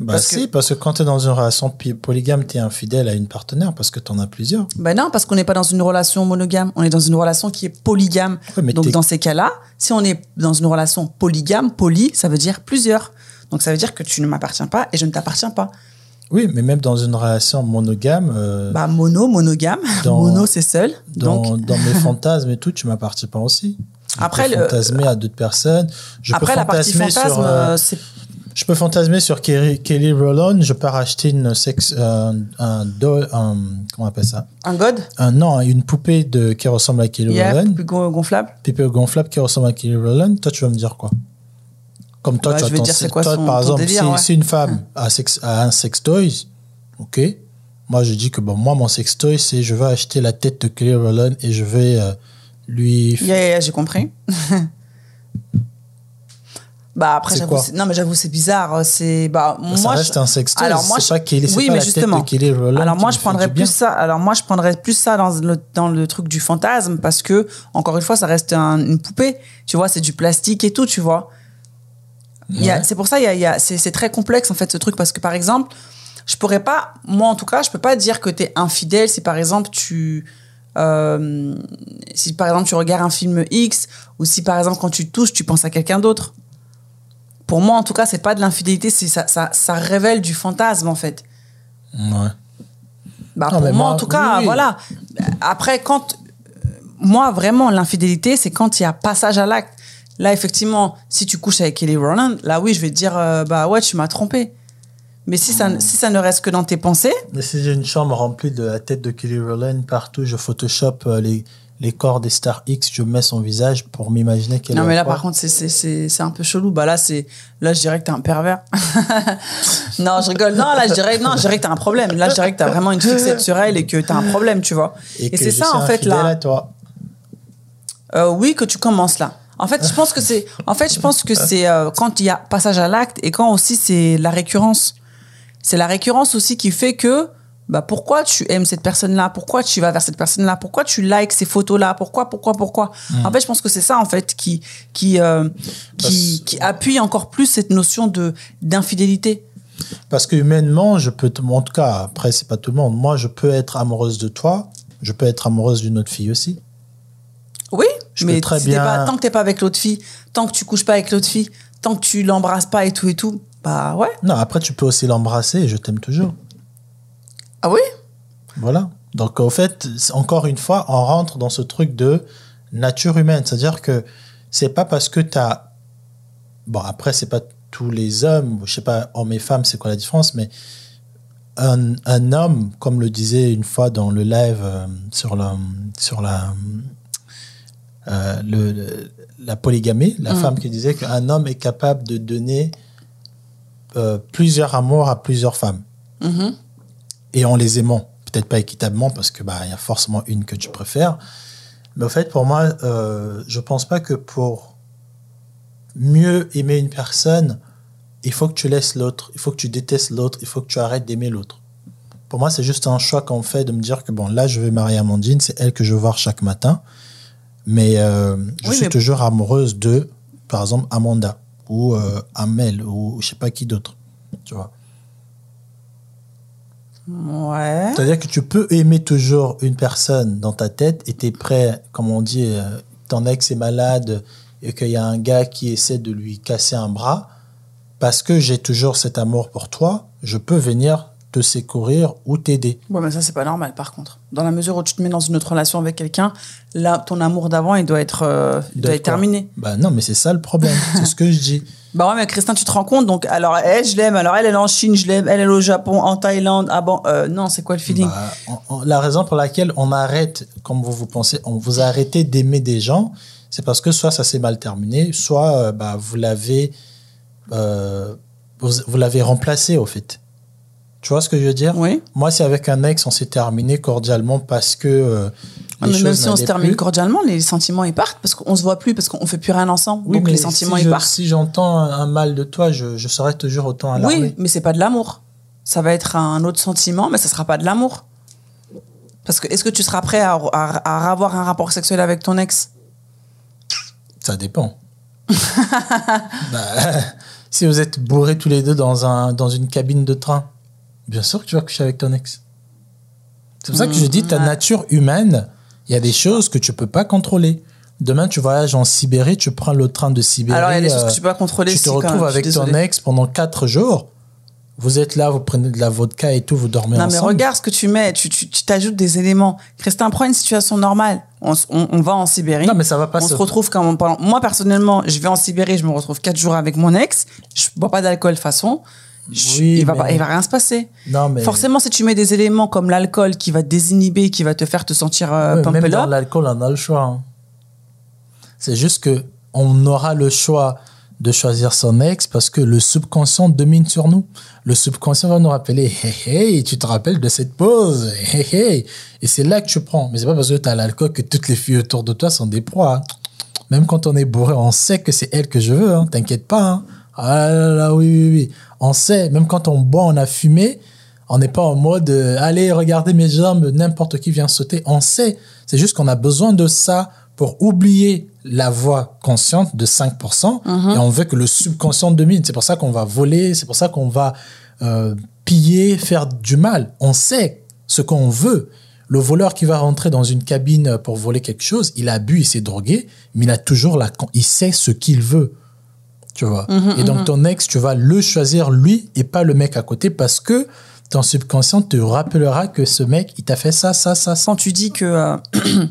Bah parce que- si, parce que quand tu es dans une relation polygame, tu es infidèle à une partenaire parce que tu en as plusieurs. Ben non, parce qu'on n'est pas dans une relation monogame, on est dans une relation qui est polygame. Ouais, mais Donc dans ces cas-là, si on est dans une relation polygame, poly, ça veut dire plusieurs. Donc ça veut dire que tu ne m'appartiens pas et je ne t'appartiens pas. Oui, mais même dans une relation monogame, euh, Bah mono, monogame, Dans- mono c'est seul. dans, Donc dans mes fantasmes et tout, tu m'appartiens pas aussi. Je Après, peux le- fantasmer à d'autres personnes. Je après peux la partie fantasme, euh, c'est Je peux fantasmer sur Kelly, Kelly Rowland. Je peux racheter une sexe, un, un doll, un, comment on appelle ça? un god, Un, non, une poupée de, qui ressemble à Kelly yeah, Rowland. gon- gonflable. Poupée gonflable qui ressemble à Kelly Rowland. Toi, tu vas me dire quoi? Comme toi, Bah, tu je vais dire c'est quoi toi, son- par ton exemple, délire, si, ouais. une femme a, sex, a un sextoy, ok. Moi, je dis que bon, moi, mon sextoy, c'est je vais acheter la tête de Kelly Rowland et je vais euh, lui. Yeah, yeah, yeah, j'ai compris. bah après j'avoue, non mais j'avoue c'est bizarre, c'est bah ça moi reste je- un sextoy. Alors moi je- pas Kelly, oui, pas mais la tête justement. de. Alors moi je prendrais bien. plus ça. Alors moi je prendrais plus ça dans le dans le truc du fantasme parce que encore une fois ça reste un- une poupée. Tu vois, c'est du plastique et tout, tu vois. Ouais. c'est pour ça il y a, il y a- c'est c'est très complexe en fait ce truc parce que par exemple, je pourrais pas moi en tout cas, je peux pas dire que tu es infidèle si par exemple tu euh, si par exemple tu regardes un film X ou si par exemple quand tu touches tu penses à quelqu'un d'autre. Pour moi en tout cas, c'est pas de l'infidélité, c'est ça, ça ça révèle du fantasme en fait. Ouais. Bah, Non, pour moi, moi, en tout cas, oui, voilà. Après, quand. euh, Moi, vraiment, l'infidélité, c'est quand il y a passage à l'acte. Là, effectivement, si tu couches avec Kelly Rowland, là, oui, je vais te dire, euh, bah ouais, tu m'as trompé. Mais si ça, si ça ne reste que dans tes pensées, Mais si j'ai une chambre remplie de la tête de Kelly Rowland partout, je Photoshop euh, les, les corps des stars X, je mets son visage pour m'imaginer qu'elle non, est mais là, par contre, c'est- un peu chelou. Bah là, c'est là, je dirais que t'es un pervers. non, je rigole. Non, là, je dirais, non, je dirais que t'as un problème. Là, je dirais que t'as vraiment une fixette sur elle et que t'as un problème, tu vois. Et, que c'est ça, en fait, là. à toi. Euh, oui, que tu commences là. En fait, je pense que c'est, en fait, je pense que c'est euh, quand il y a passage à l'acte et quand aussi c'est la récurrence. C'est la récurrence aussi qui fait que, bah, pourquoi tu aimes cette personne-là? Pourquoi tu vas vers cette personne-là? Pourquoi tu likes ces photos-là? Pourquoi, pourquoi, pourquoi? En fait, je pense que c'est ça, en fait, qui, qui, euh, qui, qui appuie encore plus cette notion de d'infidélité. Parce que humainement, je peux, te- en tout cas, après, c'est pas tout le monde. Moi, je peux être amoureuse de toi, je peux être amoureuse d'une autre fille aussi. Oui, Je peux mais très si t'es bien- pas, tant que t'es pas avec l'autre fille, tant que tu couches pas avec l'autre fille, tant que tu l'embrasses pas et tout et tout, bah ouais. Non, après, tu peux aussi l'embrasser et je t'aime toujours. Ah oui? Voilà. Donc, au fait, encore une fois, on rentre dans ce truc de nature humaine. C'est-à-dire que c'est pas parce que tu as. Bon, après, c'est pas tous les hommes, je sais pas, hommes et femmes, c'est quoi la différence, mais un, un homme, comme le disait une fois dans le live euh, sur la, sur la, euh, le, le- la polygamie, la femme qui disait qu'un homme est capable de donner euh, plusieurs amours à plusieurs femmes Mhm. Et en les aimant. Peut-être pas équitablement parce que bah il y a forcément une que tu préfères. Mais au fait, pour moi, euh, je pense pas que pour mieux aimer une personne, il faut que tu laisses l'autre, il faut que tu détestes l'autre, il faut que tu arrêtes d'aimer l'autre. Pour moi, c'est juste un choix qu'on fait de me dire que bon, là, je vais marier Amandine, c'est elle que je veux voir chaque matin. Mais euh, je Oui, suis mais- toujours amoureuse de, par exemple, Amanda ou euh, Amel ou je sais pas qui d'autre. Tu vois. C'est-à-dire que tu peux aimer toujours une personne dans ta tête et tu es prêt, comme on dit, euh, ton ex est malade et qu'il y a un gars qui essaie de lui casser un bras. Parce que j'ai toujours cet amour pour toi, je peux venir te secourir ou t'aider. Ouais, mais ça, c'est pas normal, par contre. Dans la mesure où tu te mets dans une autre relation avec quelqu'un, là, ton amour d'avant, il doit être, euh, il doit être D'accord. terminé. Bah non, mais c'est ça le problème. c'est ce que je dis. Bah ouais, mais Christin, tu te rends compte Donc, alors, elle, je l'aime. Alors, elle, elle est en Chine, je l'aime. Elle, elle est au Japon, en Thaïlande. Ah bon, euh, non, c'est quoi le feeling Bah, on- on- la raison pour laquelle on arrête, comme vous vous pensez, on vous a arrêté d'aimer des gens, c'est parce que soit ça s'est mal terminé, soit euh, bah, vous l'avez vous, vous l'avez remplacé au fait. Tu vois ce que je veux dire? Oui. Moi, c'est avec un ex, on s'est terminé cordialement parce que euh, Ah, les mais même si on se termine plus. cordialement, les sentiments, ils partent parce qu'on se voit plus, parce qu'on fait plus rien ensemble. Oui, donc, les sentiments, si ils je- partent. Si j'entends un, un mal de toi, je, je serai toujours autant alarmé. Oui, mais c'est pas de l'amour. Ça va être un autre sentiment, mais ça sera pas de l'amour. Parce que est-ce que tu seras prêt à, à, à avoir un rapport sexuel avec ton ex? Ça dépend. Bah, si vous êtes bourrés tous les deux dans, un, dans une cabine de train, bien sûr que tu vas coucher avec ton ex. C'est pour ça que je dis, ta ouais. nature humaine, il y a des choses que tu peux pas contrôler. Demain, tu voyages en Sibérie, tu prends le train de Sibérie. Alors, il y a des choses euh, que tu peux pas contrôler. tu te retrouves avec ton ex pendant quatre jours. Vous êtes là, vous prenez de la vodka et tout, vous dormez Non, mais ensemble. regarde ce que tu mets. Tu t'ajoutes des éléments. Christin, prends une situation normale. On, on, on va en Sibérie. Non, mais ça va pas on se- retrouve quand on, pendant- Moi, personnellement, je vais en Sibérie, je me retrouve quatre jours avec mon ex. Je bois pas d'alcool de toute façon. Oui, il, va mais- pas, il va rien se passer. Non, mais Forcément, si tu mets des éléments comme l'alcool qui va te désinhiber, qui va te faire te sentir euh, pumped même dans l'alcool, on a le choix. hein. C'est juste que on aura le choix de choisir son ex parce que le subconscient domine sur nous. Le subconscient va nous rappeler, hey, hey, tu te rappelles de cette pause, hey, hey. Et c'est là que tu prends. Mais c'est pas parce que tu as l'alcool que toutes les filles autour de toi sont des proies. hein. Même quand on est bourré, on sait que c'est elle que je veux, hein. t'inquiète pas. Ah là là, oui, oui, oui. On sait, même quand on boit, on a fumé, on n'est pas en mode euh, allez, regardez mes jambes, n'importe qui vient sauter. On sait. C'est juste qu'on a besoin de ça pour oublier la voix consciente de 5% et on veut que le subconscient domine. C'est pour ça qu'on va voler, c'est pour ça qu'on va euh, piller, faire du mal. On sait ce qu'on veut. Le voleur qui va rentrer dans une cabine pour voler quelque chose, il a bu, il s'est drogué, mais il a toujours la, il sait ce qu'il veut. Tu vois. et donc ton ex, tu vas le choisir lui et pas le mec à côté parce que ton subconscient te rappellera que ce mec, il t'a fait ça, ça, ça, ça. quand tu dis que euh,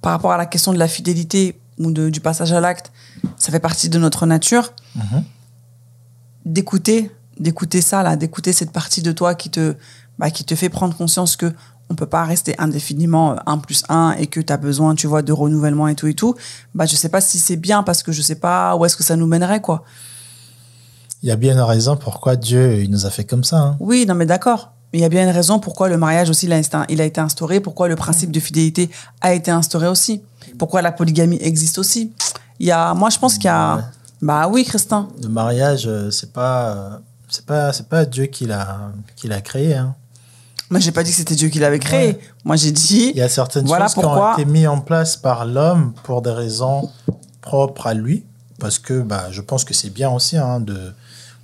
par rapport à la question de la fidélité ou de- du passage à l'acte, ça fait partie de notre nature, Mhm. d'écouter, d'écouter ça là, d'écouter cette partie de toi qui te, bah, qui te fait prendre conscience que on peut pas rester indéfiniment 1 plus 1 et que tu as besoin, tu vois, de renouvellement et tout et tout, bah, je sais pas si c'est bien parce que je sais pas où est-ce que ça nous mènerait, quoi. Il y a bien une raison pourquoi Dieu il nous a fait comme ça. hein. Oui, non, mais d'accord. Il y a bien une raison pourquoi le mariage aussi, il a, été- il a été instauré, pourquoi le principe de fidélité a été instauré aussi, pourquoi la polygamie existe aussi. Il y a, moi, je pense qu'il y a. Bah oui, Christin. Le mariage, euh, c'est pas, euh, c'est pas, c'est pas Dieu qui l'a, qui l'a créé. hein. Moi, j'ai pas dit que c'était Dieu qui l'avait créé. Ouais. Moi, j'ai dit. Il y a certaines Voilà choses qui ont été mises en place par l'homme pour des raisons propres à lui, parce que bah, je pense que c'est bien aussi hein, de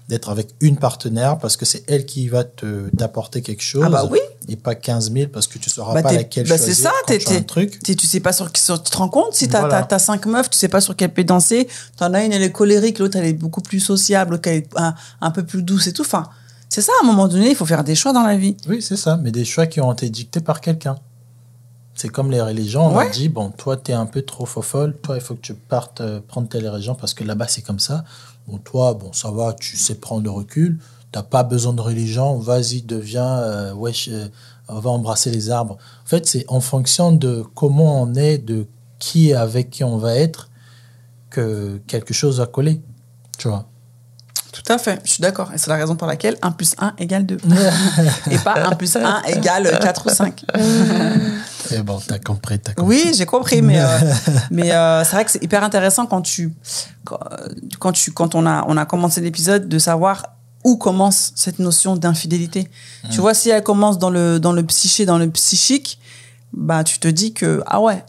d'être avec une partenaire parce que c'est elle qui va te t'apporter quelque chose Ah bah oui. et pas 15 000 parce que tu sauras Bah, pas laquelle bah, choisir c'est ça, quand t'es- tu as un t'es- truc Tu, tu sais pas sur qui sur- tu te rends compte si t'as Voilà. t'as- t'as cinq meufs, tu sais pas sur quelle peut danser. T'en as une, elle est colérique, l'autre, elle est beaucoup plus sociable, l'autre, elle est un, un peu plus douce et tout. Enfin, c'est ça, à un moment donné, il faut faire des choix dans la vie. Oui, c'est ça, mais des choix qui ont été dictés par quelqu'un. C'est comme les religions, on Ouais. leur dit, bon, toi, tu es un peu trop fofolle, toi, il faut que tu partes euh, prendre telle religion parce que là-bas, c'est comme ça. Bon, toi, bon, ça va, tu sais prendre le recul. t'as pas besoin de religion, vas-y, deviens, euh, wesh, euh, on va embrasser les arbres. En fait, c'est en fonction de comment on est, de qui avec qui on va être, que quelque chose va coller. Tu vois. Tout à fait, je suis d'accord. Et c'est la raison pour laquelle 1 plus 1 égale 2. Et pas 1 plus 1 égale 4 ou 5. C'est bon, t'as compris, t'as compris. Oui, j'ai compris, mais, euh, mais euh, c'est vrai que c'est hyper intéressant quand tu, quand, tu, quand on a, on a commencé l'épisode de savoir où commence cette notion d'infidélité. Tu vois, si elle commence dans le, dans le psyché, dans le psychique, bah, tu te dis que, ah ouais,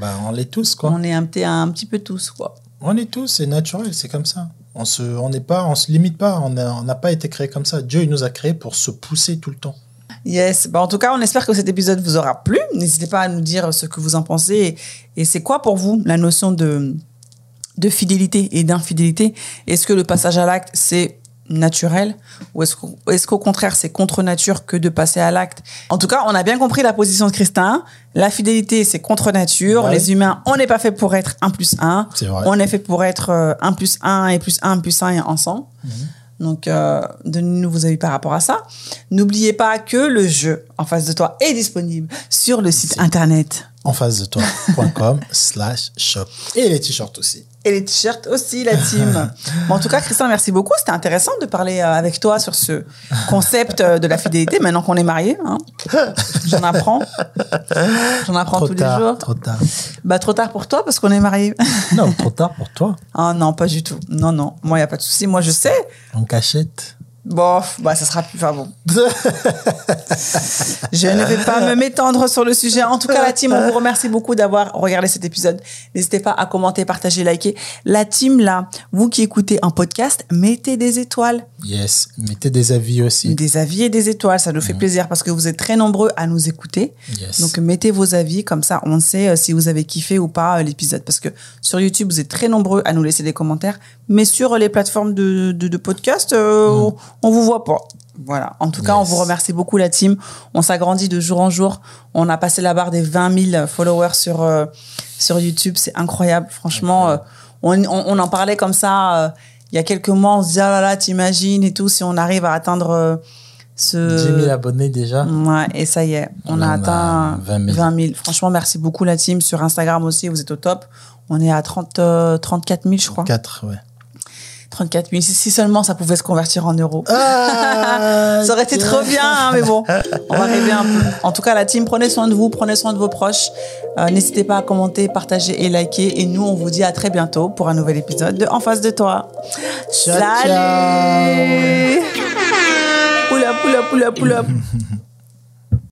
Bah, on l'est tous, quoi. on est un, petit- un petit peu tous, quoi. On est tous, c'est naturel, c'est comme ça. On se, on n'est pas, on se limite pas. On n'a pas été créé comme ça. Dieu, il nous a créés pour se pousser tout le temps. Yes. Bah, en tout cas, on espère que cet épisode vous aura plu. N'hésitez pas à nous dire ce que vous en pensez. Et, et c'est quoi pour vous la notion de, de fidélité et d'infidélité? Est-ce que le passage à l'acte, c'est naturel ou est-ce qu'au contraire c'est contre nature que de passer à l'acte? En tout cas, on a bien compris la position de Christin. La fidélité c'est contre nature. Ouais. Les humains, on n'est pas fait pour être 1 plus 1. C'est vrai. On est fait pour être euh, 1 plus 1 et plus 1 plus 1 et ensemble. Donc, euh, donnez-nous vos avis par rapport à ça. N'oubliez pas que le jeu en face de toi est disponible sur le site internet. En face de toi.com slash shop. Et les t-shirts aussi. Et les t-shirts aussi, la team. bon, en tout cas, Christian, merci beaucoup. C'était intéressant de parler euh, avec toi sur ce concept euh, de la fidélité maintenant qu'on est mariés. hein. J'en apprends. J'en apprends Trop tous tard, les jours. trop tard. Bah, trop tard pour toi parce qu'on est mariés. Non, trop tard pour toi. Ah non, pas du tout. Non, non. Moi, il n'y a pas de souci. Moi, je sais. En cachette. Bon, bah, ça sera plus. Enfin bon. Je ne vais pas me m'étendre sur le sujet. En tout cas, la team, on vous remercie beaucoup d'avoir regardé cet épisode. N'hésitez pas à commenter, partager, liker. La team, là, vous qui écoutez en podcast, mettez des étoiles, Yes. Mettez des avis aussi. des avis et des étoiles. Ça nous fait plaisir parce que vous êtes très nombreux à nous écouter. Yes. Donc, mettez vos avis. Comme ça, on sait euh, si vous avez kiffé ou pas euh, l'épisode. Parce que sur YouTube, vous êtes très nombreux à nous laisser des commentaires. Mais sur les plateformes de, de, de podcast, euh, on, on vous voit pas. Voilà. En tout cas, on vous remercie beaucoup, la team. On s'agrandit de jour en jour. On a passé la barre des 20 000 followers sur, euh, sur YouTube. C'est incroyable. Franchement, euh, on, on, on en parlait comme ça euh, il y a quelques mois. On se disait, ah là là, t'imagines et tout, si on arrive à atteindre euh, ce. 10 000 abonnés déjà. Ouais, et ça y est, on a atteint 20 000. 20 000. Franchement, merci beaucoup la team. Sur Instagram aussi, vous êtes au top. On est à 30, euh, 34 000, je crois. 4, ouais. 34 000. Si, si seulement ça pouvait se convertir en euros. Ah, Ça aurait été trop bien, hein, mais bon, on va rêver un peu. En tout cas, la team, prenez soin de vous, prenez soin de vos proches. Euh, N'hésitez pas à commenter, partager et liker. Et nous, on vous dit à très bientôt pour un nouvel épisode de En face de toi. Ciao, Salut ciao. Pull up, pull up, pull up, pull up.